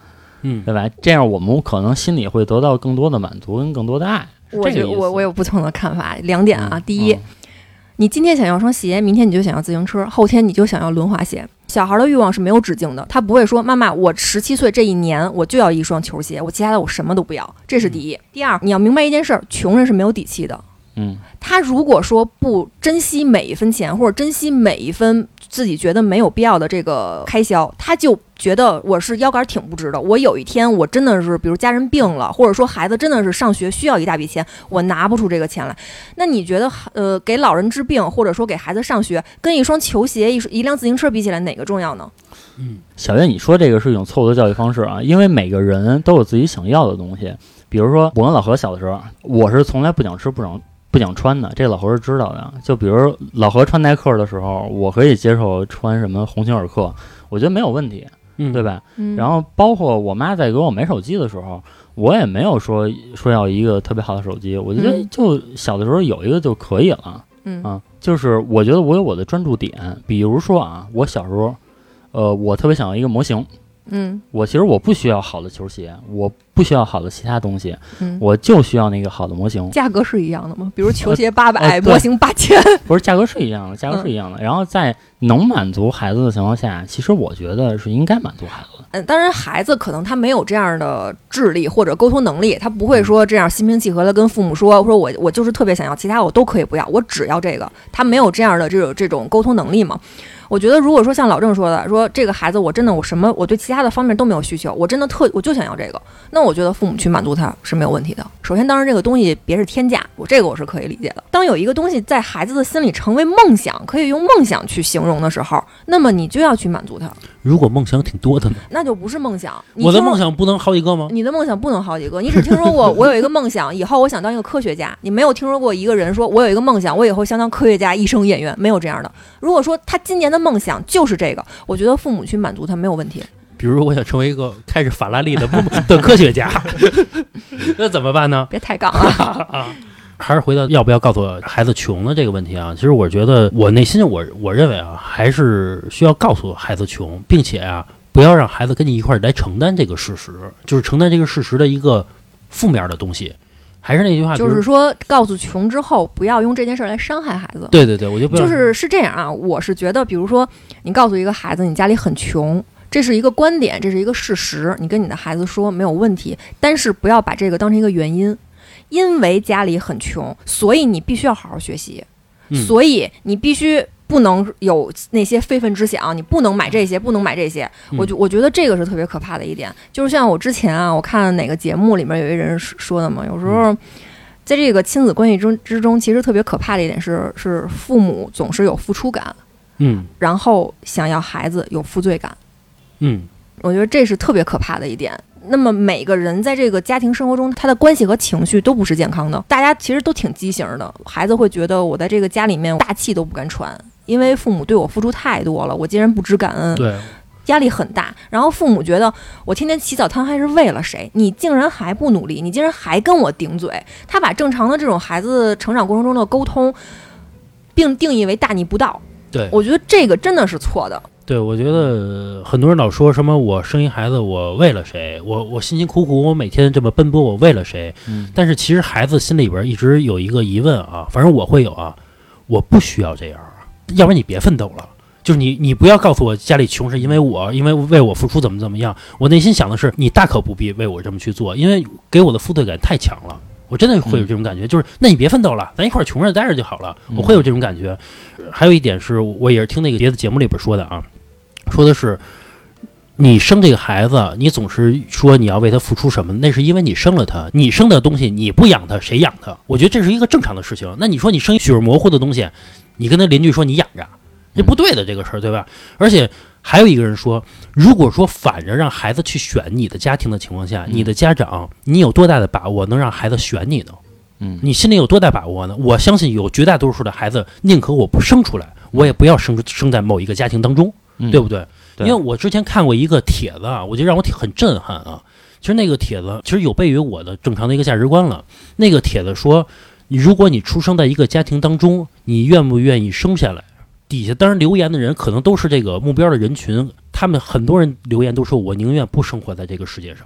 嗯对吧？这样我们可能心里会得到更多的满足跟更多的爱。我我我有不同的看法，两点啊。嗯第一，嗯你今天想要双鞋，明天你就想要自行车，后天你就想要轮滑鞋。小孩的欲望是没有止境的，他不会说妈妈，我十七岁这一年我就要一双球鞋，我其他的我什么都不要。这是第一。第二，你要明白一件事儿，穷人是没有底气的。嗯，他如果说不珍惜每一分钱，或者珍惜每一分自己觉得没有必要的这个开销，他就觉得我是腰杆挺不直的。我有一天我真的是，比如家人病了，或者说孩子真的是上学需要一大笔钱，我拿不出这个钱来。那你觉得，呃，给老人治病，或者说给孩子上学，跟一双球鞋、一一辆自行车比起来，哪个重要呢？嗯小月，你说这个是一种错误的教育方式啊，因为每个人都有自己想要的东西。比如说，我跟老何小的时候，我是从来不想吃、不想不想穿的，这老何是知道的。就比如老何穿耐克的时候，我可以接受穿什么鸿星尔克，我觉得没有问题，嗯，对？吧？嗯然后包括我妈在给我买手机的时候，我也没有说说要一个特别好的手机，我觉得嗯就小的时候有一个就可以了。嗯啊，就是我觉得我有我的专注点，比如说啊，我小时候，呃，我特别想要一个模型，嗯我其实我不需要好的球鞋，我不需要好的其他东西，嗯，我就需要那个好的模型。价格是一样的吗？比如球鞋八百、呃模型八千。不是价格是一样的，价格是一样的。然后在能满足孩子的情况下，其实我觉得是应该满足孩子的。嗯，当然，孩子可能他没有这样的智力或者沟通能力，他不会说这样心平气和的跟父母说，说我我就是特别想要，其他我都可以不要，我只要这个。他没有这样的这种这种沟通能力嘛？我觉得，如果说像老郑说的，说这个孩子我真的我什么我对其他的方面都没有需求，我真的特我就想要这个，那我觉得父母去满足他是没有问题的。首先，当然这个东西别是天价，我这个我是可以理解的。当有一个东西在孩子的心里成为梦想，可以用梦想去形容的时候，那么你就要去满足他，如果梦想挺多的呢？那就不是梦想。我的梦想不能好几个吗？你的梦想不能好几个，你只听说过我有一个梦想，以后我想当一个科学家。你没有听说过一个人说我有一个梦想，我以后想当科学家、医生、演员，没有这样的。如果说他今年的梦想就是这个，我觉得父母去满足他没有问题。比如我想成为一个开着法拉利的不的科学家，那怎么办呢？别抬杠啊！啊，还是回到要不要告诉孩子穷的这个问题啊。其实我觉得，我内心我我认为啊，还是需要告诉孩子穷，并且啊，不要让孩子跟你一块儿来承担这个事实，就是承担这个事实的一个负面的东西。还是那句话，就是说，告诉穷之后，不要用这件事儿来伤害孩子。对对对，我就不要就是是这样啊，我是觉得，比如说，你告诉一个孩子你家里很穷，这是一个观点，这是一个事实，你跟你的孩子说没有问题，但是不要把这个当成一个原因，因为家里很穷，所以你必须要好好学习，嗯所以你必须。不能有那些非分之想，你不能买这些，不能买这些。我就我觉得这个是特别可怕的一点，就是像我之前啊，我看哪个节目里面有一人说说的嘛，有时候在这个亲子关系中之中，其实特别可怕的一点是，是父母总是有付出感，嗯然后想要孩子有负罪感。嗯我觉得这是特别可怕的一点。那么每个人在这个家庭生活中，他的关系和情绪都不是健康的。大家其实都挺畸形的，孩子会觉得我在这个家里面大气都不敢喘，因为父母对我付出太多了，我竟然不知感恩。对，压力很大，然后父母觉得我天天起早贪黑是为了谁？你竟然还不努力，你竟然还跟我顶嘴。他把正常的这种孩子成长过程中的沟通，并定义为大逆不道。对我觉得这个真的是错的。对，我觉得很多人老说什么我生一孩子，我为了谁？我我辛辛苦苦，我每天这么奔波，我为了谁？嗯，但是其实孩子心里边一直有一个疑问啊，反正我会有啊，我不需要这样，要不然你别奋斗了。就是你，你不要告诉我家里穷是因为我，因为为我付出怎么怎么样。我内心想的是，你大可不必为我这么去做，因为给我的负罪感太强了。我真的会有这种感觉，就是那你别奋斗了，咱一块儿穷着待着就好了。我会有这种感觉。还有一点是我也是听那个别的节目里边说的啊，说的是你生这个孩子，你总是说你要为他付出什么，那是因为你生了他，你生的东西你不养他，谁养他？我觉得这是一个正常的事情。那你说你生一血肉模糊的东西，你跟他邻居说你养着，这不对的这个事儿，对吧？而且还有一个人说，如果说反着让孩子去选你的家庭的情况下，嗯你的家长你有多大的把握能让孩子选你呢？嗯你心里有多大把握呢？我相信有绝大多数的孩子宁可我不生出来，我也不要生生在某一个家庭当中，嗯对不对？对因为我之前看过一个帖子啊，我觉得让我挺很震撼啊。其实那个帖子其实有悖于我的正常的一个价值观了。那个帖子说，你如果你出生在一个家庭当中，你愿不愿意生下来？底下当然留言的人可能都是这个目标的人群，他们很多人留言都说我宁愿不生活在这个世界上，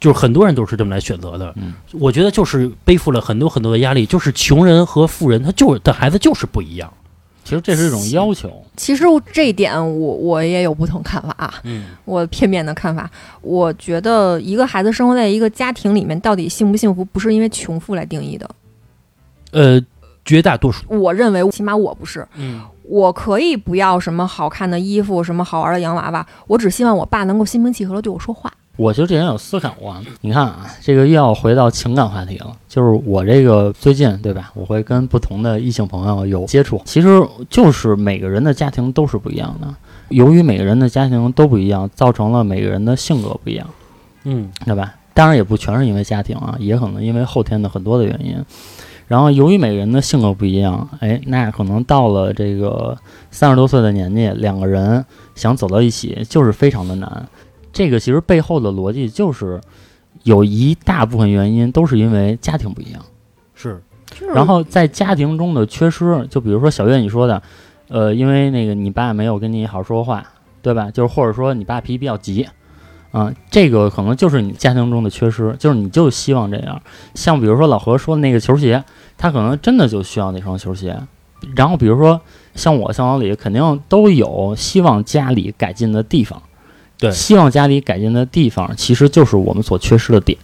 就是很多人都是这么来选择的。嗯我觉得就是背负了很多很多的压力，就是穷人和富人他就是的孩子就是不一样。其实这是一种要求。其实这一点我我也有不同看法啊，嗯，我片面的看法。我觉得一个孩子生活在一个家庭里面，到底幸不幸福，不是因为穷富来定义的。呃，绝大多数，我认为，起码我不是。嗯，我可以不要什么好看的衣服，什么好玩的洋娃娃，我只希望我爸能够心平气和的对我说话。我其实之前有思考过，你看啊，这个又要回到情感话题了。就是我这个最近对吧，我会跟不同的异性朋友有接触，其实就是每个人的家庭都是不一样的。由于每个人的家庭都不一样，造成了每个人的性格不一样，嗯，对吧？当然也不全是因为家庭啊，也可能因为后天的很多的原因。然后由于每个人的性格不一样，哎，那可能到了这个三十多岁的年纪，两个人想走到一起就是非常的难。这个其实背后的逻辑就是有一大部分原因都是因为家庭不一样。是，然后在家庭中的缺失，就比如说小月你说的，呃，因为那个你爸没有跟你好好说话，对吧？就是或者说你爸脾气比较急，啊、这个可能就是你家庭中的缺失，就是你就希望这样。像比如说老何说的那个球鞋，他可能真的就需要那双球鞋。然后比如说像我像老李，肯定都有希望家里改进的地方。对希望家里改进的地方，其实就是我们所缺失的点。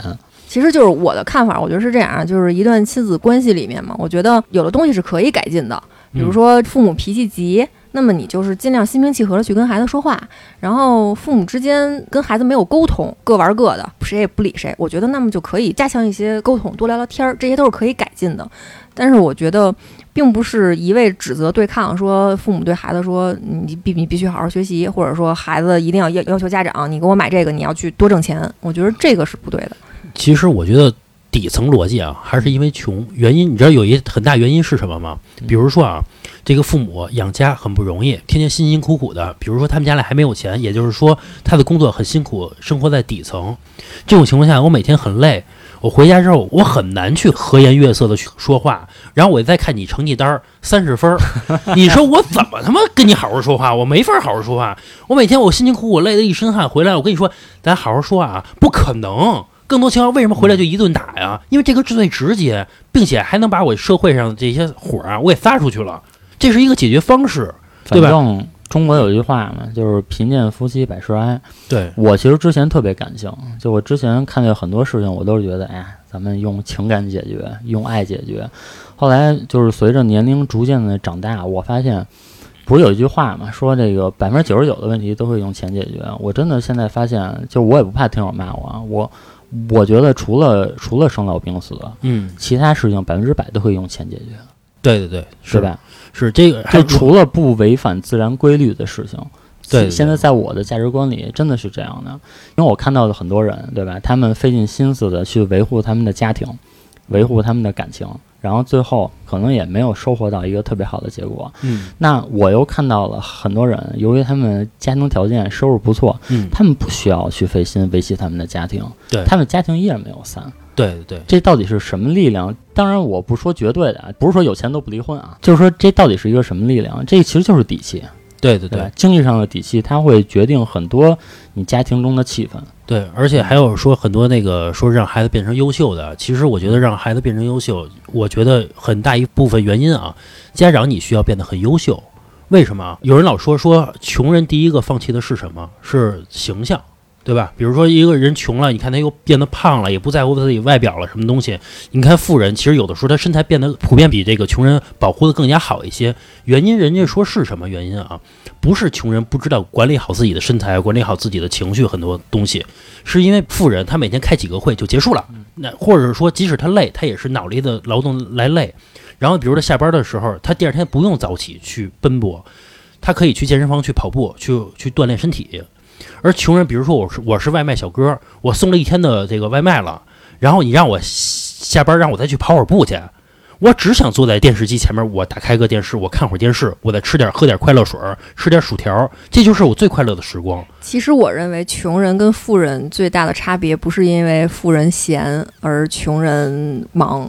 其实就是我的看法，我觉得是这样啊，就是一段亲子关系里面嘛，我觉得有的东西是可以改进的，比如说父母脾气急，那么你就是尽量心平气和的去跟孩子说话，然后父母之间跟孩子没有沟通，各玩各的，谁也不理谁，我觉得那么就可以加强一些沟通，多聊聊天儿，这些都是可以改进的。但是我觉得，并不是一味指责对抗，说父母对孩子说你必你必须好好学习，或者说孩子一定要要要求家长你给我买这个，你要去多挣钱，我觉得这个是不对的。其实我觉得底层逻辑啊，还是因为穷。原因你知道有一很大原因是什么吗？比如说啊，这个父母养家很不容易，天天辛辛苦苦的。比如说他们家里还没有钱，也就是说他的工作很辛苦，生活在底层。这种情况下，我每天很累。我回家之后，我很难去和颜悦色的去说话，然后我再看你成绩单三十分儿，你说我怎么他妈跟你好好说话？我没法好好说话。我每天我辛辛苦苦累得一身汗回来，我跟你说，咱好好说啊，不可能。更多情况为什么回来就一顿打呀？因为这个最直接，并且还能把我社会上这些火啊，我给撒出去了。这是一个解决方式，对吧反正中国有一句话嘛，就是贫贱夫妻百事哀。对，我其实之前特别感性，就我之前看见很多事情，我都是觉得，哎呀，咱们用情感解决，用爱解决。后来就是随着年龄逐渐的长大，我发现，不是有一句话嘛，说这个百分之九十九的问题都会用钱解决。我真的现在发现，就我也不怕听友骂我啊，我我觉得除了除了生老病死，嗯，其他事情百分之百都会用钱解决，对对对，是？吧？是这个，还就除了不违反自然规律的事情，对对现在在我的价值观里真的是这样的，因为我看到的很多人，对吧？他们费尽心思的去维护他们的家庭，维护他们的感情，然后最后可能也没有收获到一个特别好的结果。嗯那我又看到了很多人，由于他们家庭条件收入不错，嗯，他们不需要去费心维系他们的家庭，对他们家庭依然没有散。对对对，这到底是什么力量？当然，我不说绝对的，啊，不是说有钱都不离婚啊，就是说这到底是一个什么力量？这其实就是底气，对对对对？经济上的底气，它会决定很多你家庭中的气氛。对，而且还有说很多那个说让孩子变成优秀的，其实我觉得让孩子变成优秀，我觉得很大一部分原因啊，家长你需要变得很优秀。为什么啊？有人老说说穷人第一个放弃的是什么？是形象，对吧？比如说一个人穷了，你看他又变得胖了，也不在乎自己外表了，什么东西？你看富人，其实有的时候他身材变得普遍比这个穷人保护的更加好一些。原因人家说是什么原因啊？不是穷人不知道管理好自己的身材，管理好自己的情绪，很多东西，是因为富人他每天开几个会就结束了。那或者说，即使他累，他也是脑力的劳动来累。然后，比如他下班的时候，他第二天不用早起去奔波，他可以去健身房去跑步，去去锻炼身体。而穷人，比如说我是我是外卖小哥，我送了一天的这个外卖了，然后你让我下班让我再去跑会儿步去，我只想坐在电视机前面，我打开个电视，我看会儿电视，我再吃点喝点快乐水，吃点薯条，这就是我最快乐的时光。其实我认为，穷人跟富人最大的差别不是因为富人闲而穷人忙，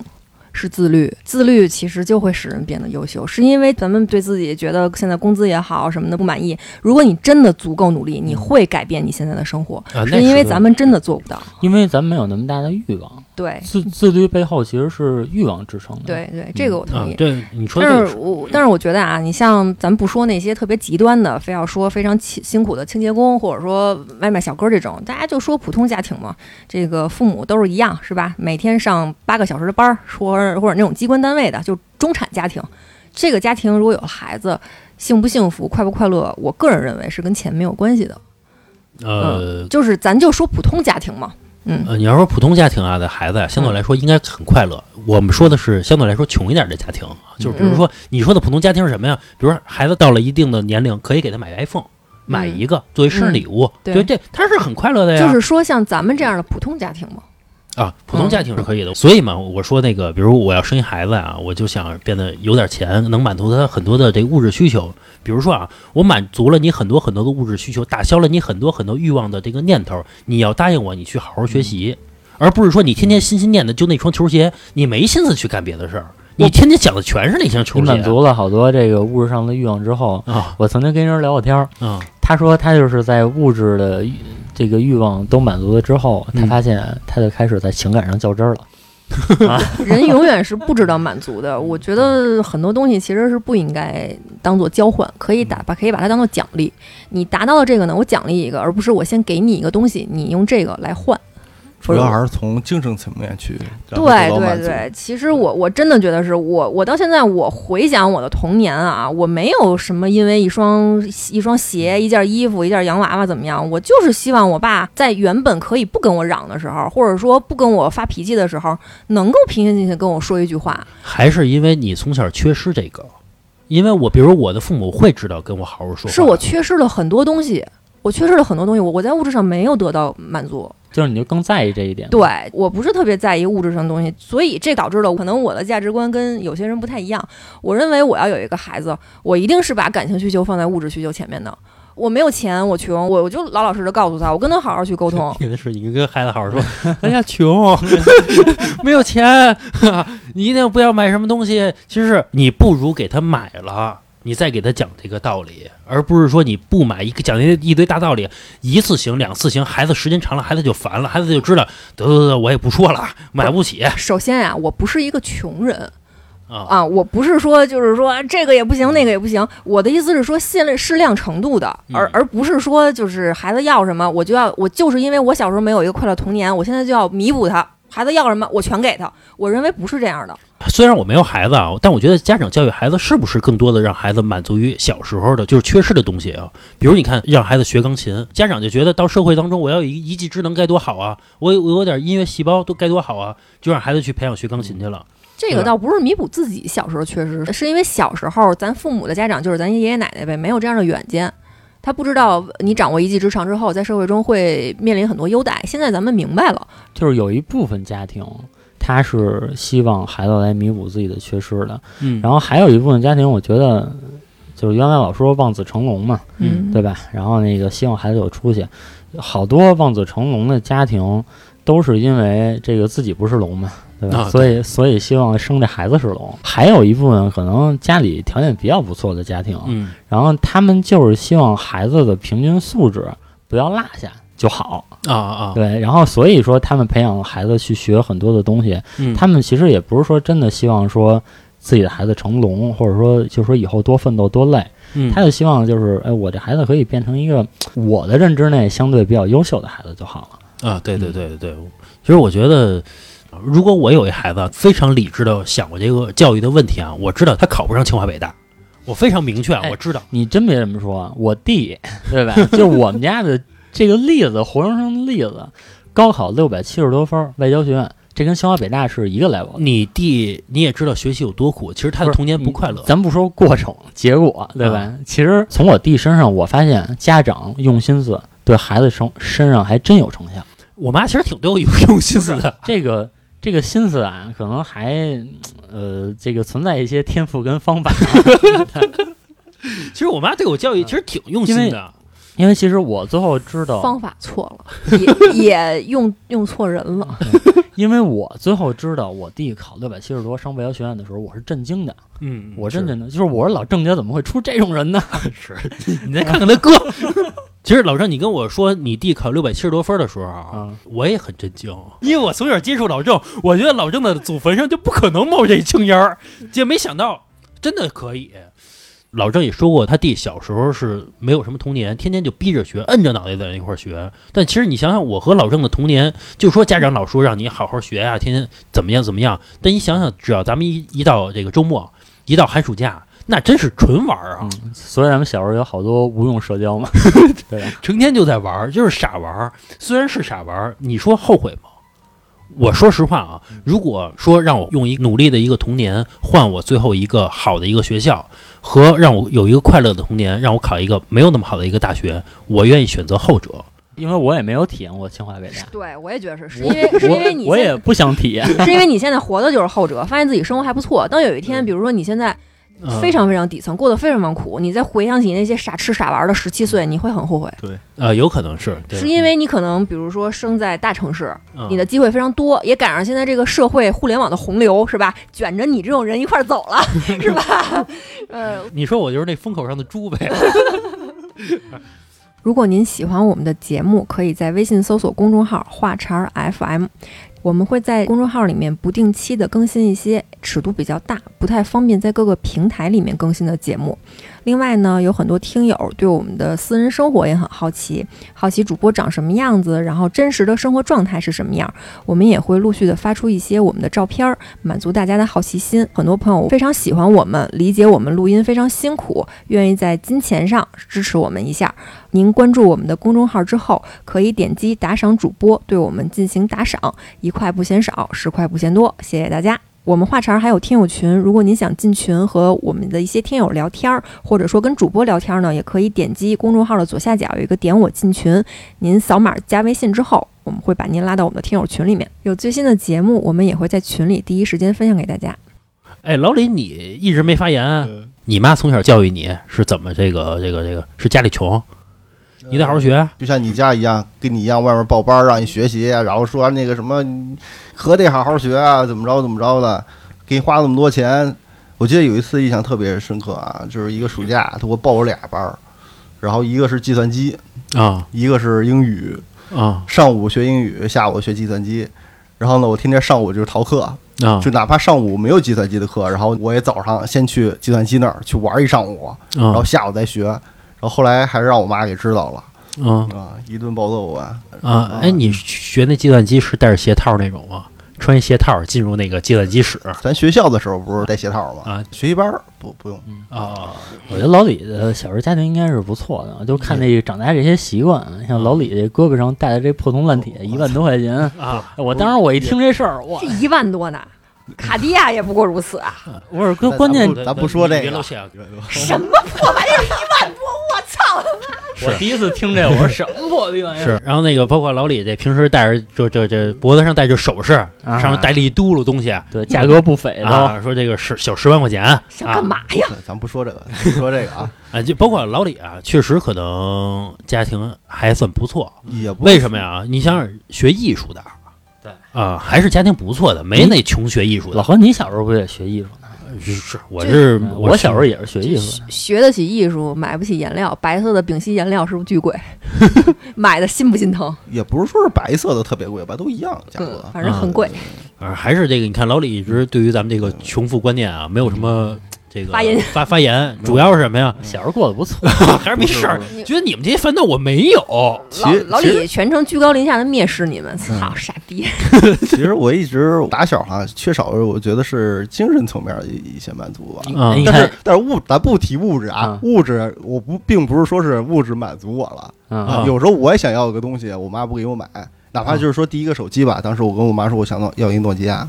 是自律。自律其实就会使人变得优秀，是因为咱们对自己觉得现在工资也好什么的不满意。如果你真的足够努力，你会改变你现在的生活，是因为咱们真的做不到。因为咱们没有那么大的欲望。对自自律背后其实是欲望支撑的。，对对，这个我同意，。啊对，你说但这个是我但是我觉得啊，你像咱不说那些特别极端的，非要说非常辛辛苦的清洁工，或者说外卖小哥这种，大家就说普通家庭嘛，这个父母都是一样，是吧？每天上八个小时的班儿，说或者那种机关单位的，就中产家庭，这个家庭如果有孩子，幸不幸福、快不快乐，我个人认为是跟钱没有关系的，呃。就是咱就说普通家庭嘛，嗯，呃，你要说普通家庭啊的孩子呀，相对来说应该很快乐。我们说的是相对来说穷一点的家庭，就是比如说你说的普通家庭是什么呀？比如说孩子到了一定的年龄，可以给他买 iPhone，买一个作为生日礼物，对对这他是很快乐的呀。就是说像咱们这样的普通家庭嘛，啊，普通家庭是可以的。所以嘛，我说那个，比如我要生一孩子啊，我就想变得有点钱，能满足他很多的这个物质需求。比如说啊，我满足了你很多很多的物质需求，打消了你很多很多欲望的这个念头，你要答应我，你去好好学习，而不是说你天天心心念的就那双球鞋，你没心思去干别的事儿，你天天想的全是那双球鞋。你满足了好多这个物质上的欲望之后，啊我曾经跟人聊过天儿，啊他说他就是在物质的欲这个欲望都满足了之后，他嗯发现他就开始在情感上较真儿了。人永远是不知道满足的。我觉得很多东西其实是不应该当做交换，可以打把可以把它当做奖励。你达到了这个呢，我奖励一个，而不是我先给你一个东西，你用这个来换。主要还是从精神层面去对对对，其实我我真的觉得是我我到现在我回想我的童年啊，我没有什么因为一双一双鞋、一件衣服、一件洋娃娃怎么样，我就是希望我爸在原本可以不跟我嚷的时候，或者说不跟我发脾气的时候，能够平平静静跟我说一句话。还是因为你从小缺失这个，因为我比如我的父母会知道跟我好好说话，是我缺失了很多东西，我缺失了很多东西，我我在物质上没有得到满足。就是你就更在意这一点。对我不是特别在意物质上的东西，所以这导致了可能我的价值观跟有些人不太一样。我认为我要有一个孩子，我一定是把感情需求放在物质需求前面的。我没有钱，我穷，我我就老老实实告诉他，我跟他好好去沟通。你的是你跟孩子好好说，哎呀穷，没有钱，你一定不要买什么东西。其实你不如给他买了，你再给他讲这个道理，而不是说你不买一个讲一一堆大道理，一次行两次行，孩子时间长了，孩子就烦了，孩子就知道得得得，我也不说了，买不起首先呀、我不是一个穷人啊。啊，我不是说就是说这个也不行，那个也不行。我的意思是说限量适量程度的，而嗯而不是说就是孩子要什么我就要，我就是因为我小时候没有一个快乐童年，我现在就要弥补他。孩子要什么我全给他。我认为不是这样的。虽然我没有孩子啊，但我觉得家长教育孩子是不是更多的让孩子满足于小时候的就是缺失的东西啊？比如你看，让孩子学钢琴，家长就觉得到社会当中我要有一一技之能该多好啊，我我有点音乐细胞都该多好啊，就让孩子去培养学钢琴去了。这个倒不是弥补自己小时候缺失，是因为小时候咱父母的家长就是咱爷爷奶奶呗没有这样的远见，他不知道你掌握一技之长之后，在社会中会面临很多优待。现在咱们明白了，就是有一部分家庭，他是希望孩子来弥补自己的缺失的，嗯。然后还有一部分家庭，我觉得就是原来老说望子成龙嘛，嗯。对吧？然后那个希望孩子有出息，好多望子成龙的家庭都是因为这个自己不是龙嘛，对所以所以希望生这孩子是龙。还有一部分可能家里条件比较不错的家庭，嗯然后他们就是希望孩子的平均素质不要落下就好，啊啊，对。然后所以说他们培养孩子去学很多的东西，嗯他们其实也不是说真的希望说自己的孩子成龙，或者说就是说以后多奋斗多累。嗯他就希望就是，哎，我这孩子可以变成一个我的认知内相对比较优秀的孩子就好了。啊，对对对对对，其实我觉得。如果我有一孩子非常理智的想过这个教育的问题啊，我知道他考不上清华北大，我非常明确我知道。你真别这么说，我弟，对吧？就是我们家的这个例子，活生生的例子，高考六百七十多分，外交学院，这跟清华北大是一个 level。你弟你也知道学习有多苦，其实他的童年不快乐。咱不说过程，结果，对吧？其实从我弟身上，我发现家长用心思对孩子身身上还真有成效。我妈其实挺对我有 用心思的。这个这个心思啊，可能还呃，这个存在一些天赋跟方法。其实我妈对我教育其实挺用心的。因为其实我最后知道，方法错了，也也用用错人了。因为我最后知道我弟考六百七十多上外交学院的时候，我是震惊的，嗯我真震惊，就是我说老郑家怎么会出这种人呢？是。你再看看他哥，其实老郑，你跟我说你弟考六百七十多分的时候啊，嗯我也很震惊，因为我从小接触老郑，我觉得老郑的祖坟上就不可能冒这青烟儿，结果没想到真的可以。老郑也说过，他弟小时候是没有什么童年，天天就逼着学，摁着脑袋在那块儿学。但其实你想想，我和老郑的童年，就说家长老说让你好好学呀、天天怎么样怎么样。但你想想，只要咱们一一到这个周末，一到寒暑假，那真是纯玩儿啊！嗯，所以咱们小时候有好多无用社交嘛，对吧？成天就在玩儿，就是傻玩儿。虽然是傻玩儿，你说后悔吗？我说实话啊，如果说让我用一努力的一个童年换我最后一个好的一个学校，和让我有一个快乐的童年，让我考一个没有那么好的一个大学，我愿意选择后者。因为我也没有体验过清华北大，对，我也觉得是，是因为是因为你我也不想体验。是因为你现在活的就是后者，发现自己生活还不错。当有一天，比如说你现在嗯非常非常底层，过得非常非常苦，你再回想起那些傻吃傻玩的十七岁，你会很后悔，对。呃，有可能是，对。是因为你可能比如说生在大城市，嗯。你的机会非常多，也赶上现在这个社会互联网的洪流，是吧？卷着你这种人一块儿走了，是吧？呃，你说我就是那风口上的猪呗。如果您喜欢我们的节目，可以在微信搜索公众号“话茬儿 FM”，我们会在公众号里面不定期的更新一些尺度比较大、不太方便在各个平台里面更新的节目。另外呢，有很多听友对我们的私人生活也很好奇，好奇主播长什么样子，然后真实的生活状态是什么样。我们也会陆续的发出一些我们的照片，满足大家的好奇心。很多朋友非常喜欢我们，理解我们录音非常辛苦，愿意在金钱上支持我们一下。您关注我们的公众号之后，可以点击打赏主播，对我们进行打赏，一块不嫌少，十块不嫌多，谢谢大家。我们话茬儿还有听友群，如果您想进群和我们的一些听友聊天儿，或者说跟主播聊天儿呢，也可以点击公众号的左下角有一个点我进群，您扫码加微信之后，我们会把您拉到我们的听友群里面。有最新的节目，我们也会在群里第一时间分享给大家。哎，老李，你一直没发言啊，你妈从小教育你是怎么这个这个这个？是家里穷，你得好好学。就像你家一样，跟你一样，外面报班儿让你学习，然后说那个什么，可得好好学啊，怎么着怎么着的，给你花那么多钱。我记得有一次印象特别深刻啊，就是一个暑假，他给我报了俩班儿，然后一个是计算机，啊一个是英语，啊上午学英语，下午学计算机。然后呢，我天天上午就是逃课，啊就哪怕上午没有计算机的课，然后我也早上先去计算机那儿去玩一上午，然后啊下午再学。然后后来还是让我妈给知道了嗯啊，一顿暴揍啊！啊！哎，你学那计算机是带着鞋套那种吗？穿鞋套进入那个计算机室咱学校的时候不是带鞋套吗？啊学习班儿不不用，啊我觉得老李的小时候家庭应该是不错的，就看那个长大这些习惯，像老李这胳膊上带的这破铜烂铁，一万多块钱。啊！我当时我一听这事儿，哇这，一万多呢，卡地亚也不过如此啊！不是关关键咱，不说这个别露馅。什么破玩意儿，一万多！我操！我第一次听这，我说什么破逼玩意儿？是，然后那个包括老李这平时戴着这这这脖子上戴着首饰，啊上面带了一嘟噜东西对，价格不菲都。啊，说这个十小十万块钱啊想干嘛呀？对咱不说这个，不说这个啊，啊，就包括老李啊，确实可能家庭还算不错。也不为什么呀？你想想学艺术的，对啊，还是家庭不错的，没那穷学艺术的。老何，你小时候不也学艺术呢？是，我是嗯我小时候也是学艺术的。学得起艺术，买不起颜料，白色的丙烯颜料是不是巨贵？买的心不心疼？也不是说是白色的特别贵吧，都一样价嗯格，。反正很贵。啊，还是这个，你看老李一直对于咱们这个穷富观念啊，没有什么这个发言发发言，主要是什么呀？小时候过得不错，还是没事儿。你，觉得你们这些烦恼我没有。老其实老李全程居高临下的蔑视你们，操傻逼！其实我一直打小哈缺少，我觉得是精神层面的一一些满足吧。但是，但是物咱不提物质啊，嗯。物质我不并不是说是物质满足我了，嗯。啊有时候我也想要个东西，我妈不给我买，哪怕就是说第一个手机吧，当时我跟我妈说我想要要一诺基亚，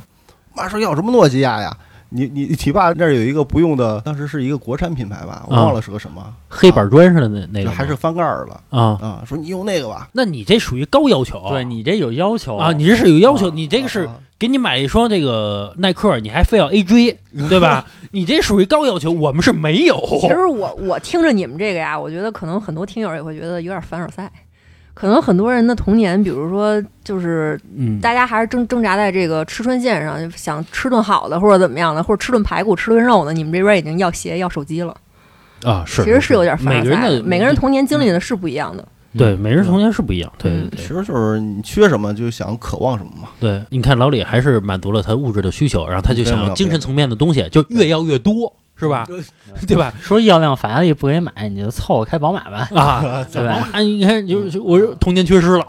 妈说要什么诺基亚呀？你你你爸那儿有一个不用的，当时是一个国产品牌吧，我啊忘了是个什么，黑板砖似的那那个还是翻盖儿了啊？啊，说你用那个吧，那你这属于高要求，对你这有要求啊，你这是有要求，啊你这个是啊给你买一双这个耐克，你还非要 AJ，对吧？你这属于高要求，我们是没有。其实我我听着你们这个呀，我觉得可能很多听友也会觉得有点凡尔赛。可能很多人的童年，比如说就是嗯，大家还是挣挣扎在这个吃穿线上，想吃顿好的或者怎么样的，或者吃顿排骨吃顿肉呢。你们这边已经要鞋要手机了，啊，是，其实是有点凡尔赛。每个人的每个人童年经历的是不一样的。对，每个人童年是不一样。对对对其实就是你缺什么就想渴望什么嘛。对，你看老李还是满足了他物质的需求，然后他就想精神层面的东西，就越要越多，是吧？对吧？说要辆法拉利不给买，你就凑合开宝马吧。啊，对吧啊，你看，就是我童年缺失了。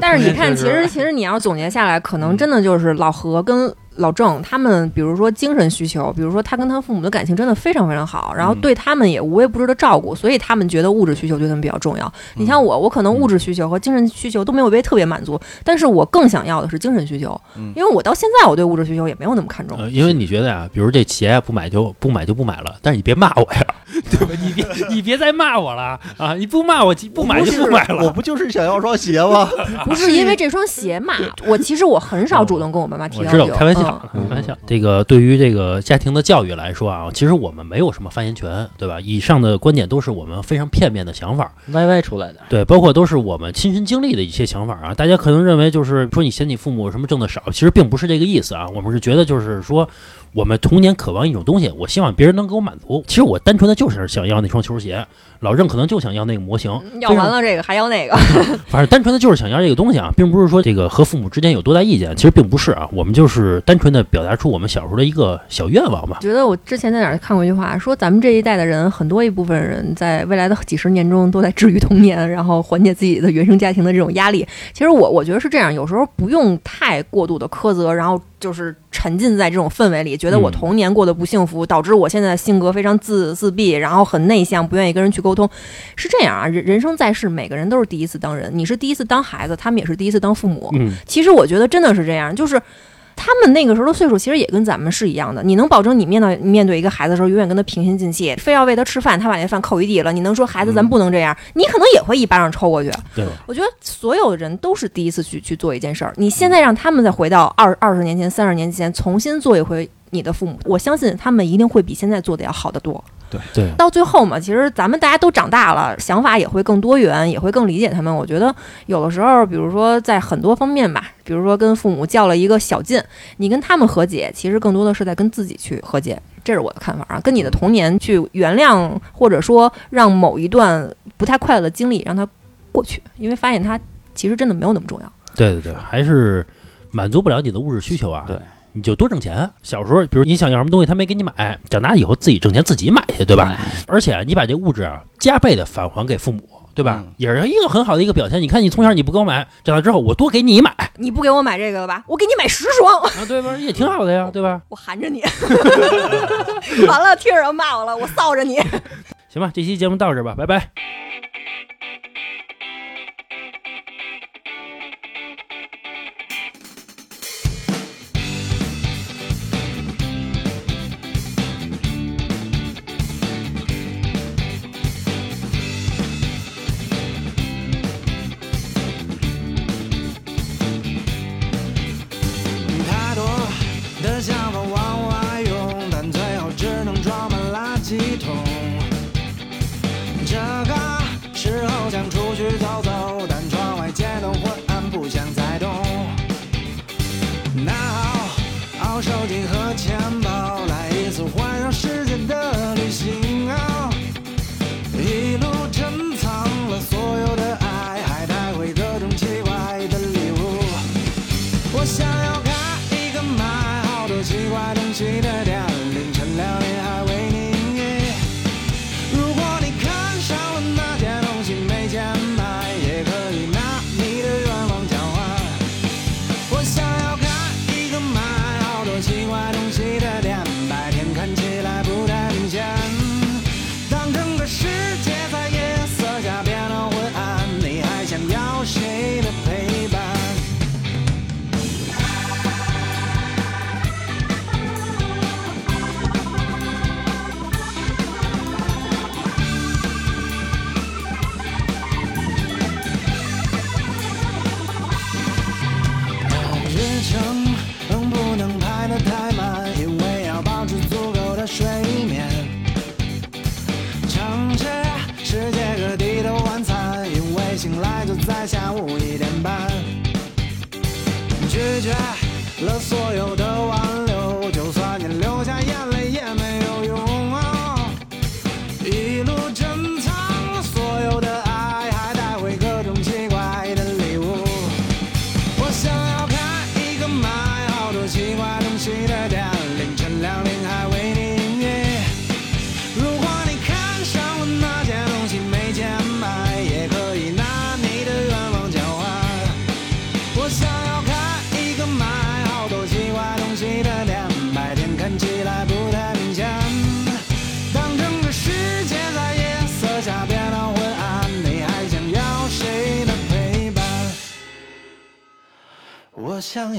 但是你看，其实其实你要总结下来，可能真的就是老何跟老郑他们，比如说精神需求，比如说他跟他父母的感情真的非常非常好，然后对他们也无微不至的照顾，所以他们觉得物质需求对他们比较重要。你像我，我可能物质需求和精神需求都没有被特别满足，但是我更想要的是精神需求，因为我到现在我对物质需求也没有那么看重。呃，因为你觉得呀，比如这鞋不买就不买就不买了，但是你别骂我呀，对吧？你别你别再骂我了啊！你不骂我不买就不买了。我不就是想要双鞋吗？不是因为这双鞋嘛，我其实我很少主动跟我妈妈提我知道，要求，开玩笑嗯，开玩笑。这个对于这个家庭的教育来说啊，其实我们没有什么发言权，对吧？以上的观点都是我们非常片面的想法，歪歪出来的，对，包括都是我们亲身经历的一些想法啊。大家可能认为就是说你嫌你父母什么挣的少，其实并不是这个意思啊。我们是觉得就是说，我们童年渴望一种东西，我希望别人能给我满足。其实我单纯的就是想要那双球鞋，老郑可能就想要那个模型，要完了这个还要那个，反正单纯的就是想要这个东西啊，并不是说这个和父母之间有多大意见，其实并不是啊，我们就是单纯的表达出我们小时候的一个小愿望吧。觉得我之前在哪儿看过一句话，说咱们这一代的人，很多一部分人在未来的几十年中都在治愈童年，然后缓解自己的原生家庭的这种压力。其实我我觉得是这样，有时候不用太过度的苛责，然后就是沉浸在这种氛围里，觉得我嗯童年过得不幸福，导致我现在性格非常自自闭，然后很内向，不愿意跟人去沟通。是这样啊，人人生在世，每个人都是第一次当人，你是第一次当孩子，他们也是第一次当父母。嗯，其实我觉得真的是这样，就是他们那个时候的岁数，其实也跟咱们是一样的。你能保证你面对面对一个孩子的时候，永远跟他平心静气，非要喂他吃饭，他把那饭扣一地了，你能说孩子咱不能这样？你可能也会一巴掌抽过去。对，我觉得所有的人都是第一次去去做一件事儿，你现在让他们再回到二二十年前、三十年前，重新做一回你的父母，我相信他们一定会比现在做的要好得多。对对，到最后嘛，其实咱们大家都长大了，想法也会更多元，也会更理解他们。我觉得有的时候，比如说在很多方面吧，比如说跟父母较了一个小劲，你跟他们和解，其实更多的是在跟自己去和解。这是我的看法啊，跟你的童年去原谅，或者说让某一段不太快乐的经历让它过去，因为发现它其实真的没有那么重要。对对对，还是满足不了你的物质需求啊。对。你就多挣钱。小时候，比如你想要什么东西，他没给你买，长大以后自己挣钱自己买去，对吧？哎？而且你把这物质啊加倍的返还给父母，对吧？嗯也是一个很好的一个表现。你看，你从小你不给我买，长大之后我多给你买你不给我买这个了吧？我给你买十双，啊，对吧？也挺好的呀，对吧？我含着你。完了，听着人骂我了，我臊着你。行吧，这期节目到这儿吧，拜拜。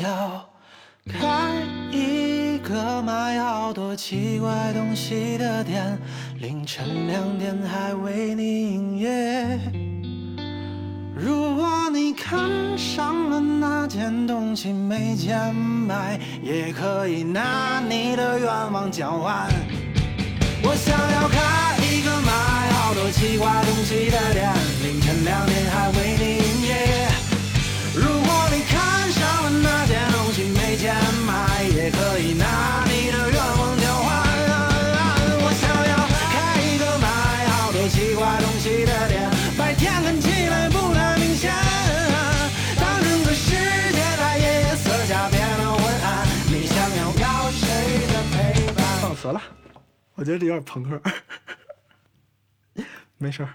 要开一个卖好多奇怪东西的店，凌晨两点还为你营业。如果你看上了那件东西没钱买，也可以拿你的愿望交换。我想要开一个卖好多奇怪东西的店，凌晨两点还为你营业。可以拿你的愿望交换。我想要开一个卖好多奇怪东西的店，白天看起来不太明显。当整个世界在夜色下变得昏暗，你想要要谁的陪伴？放词了，我觉得这有点朋克。没事儿。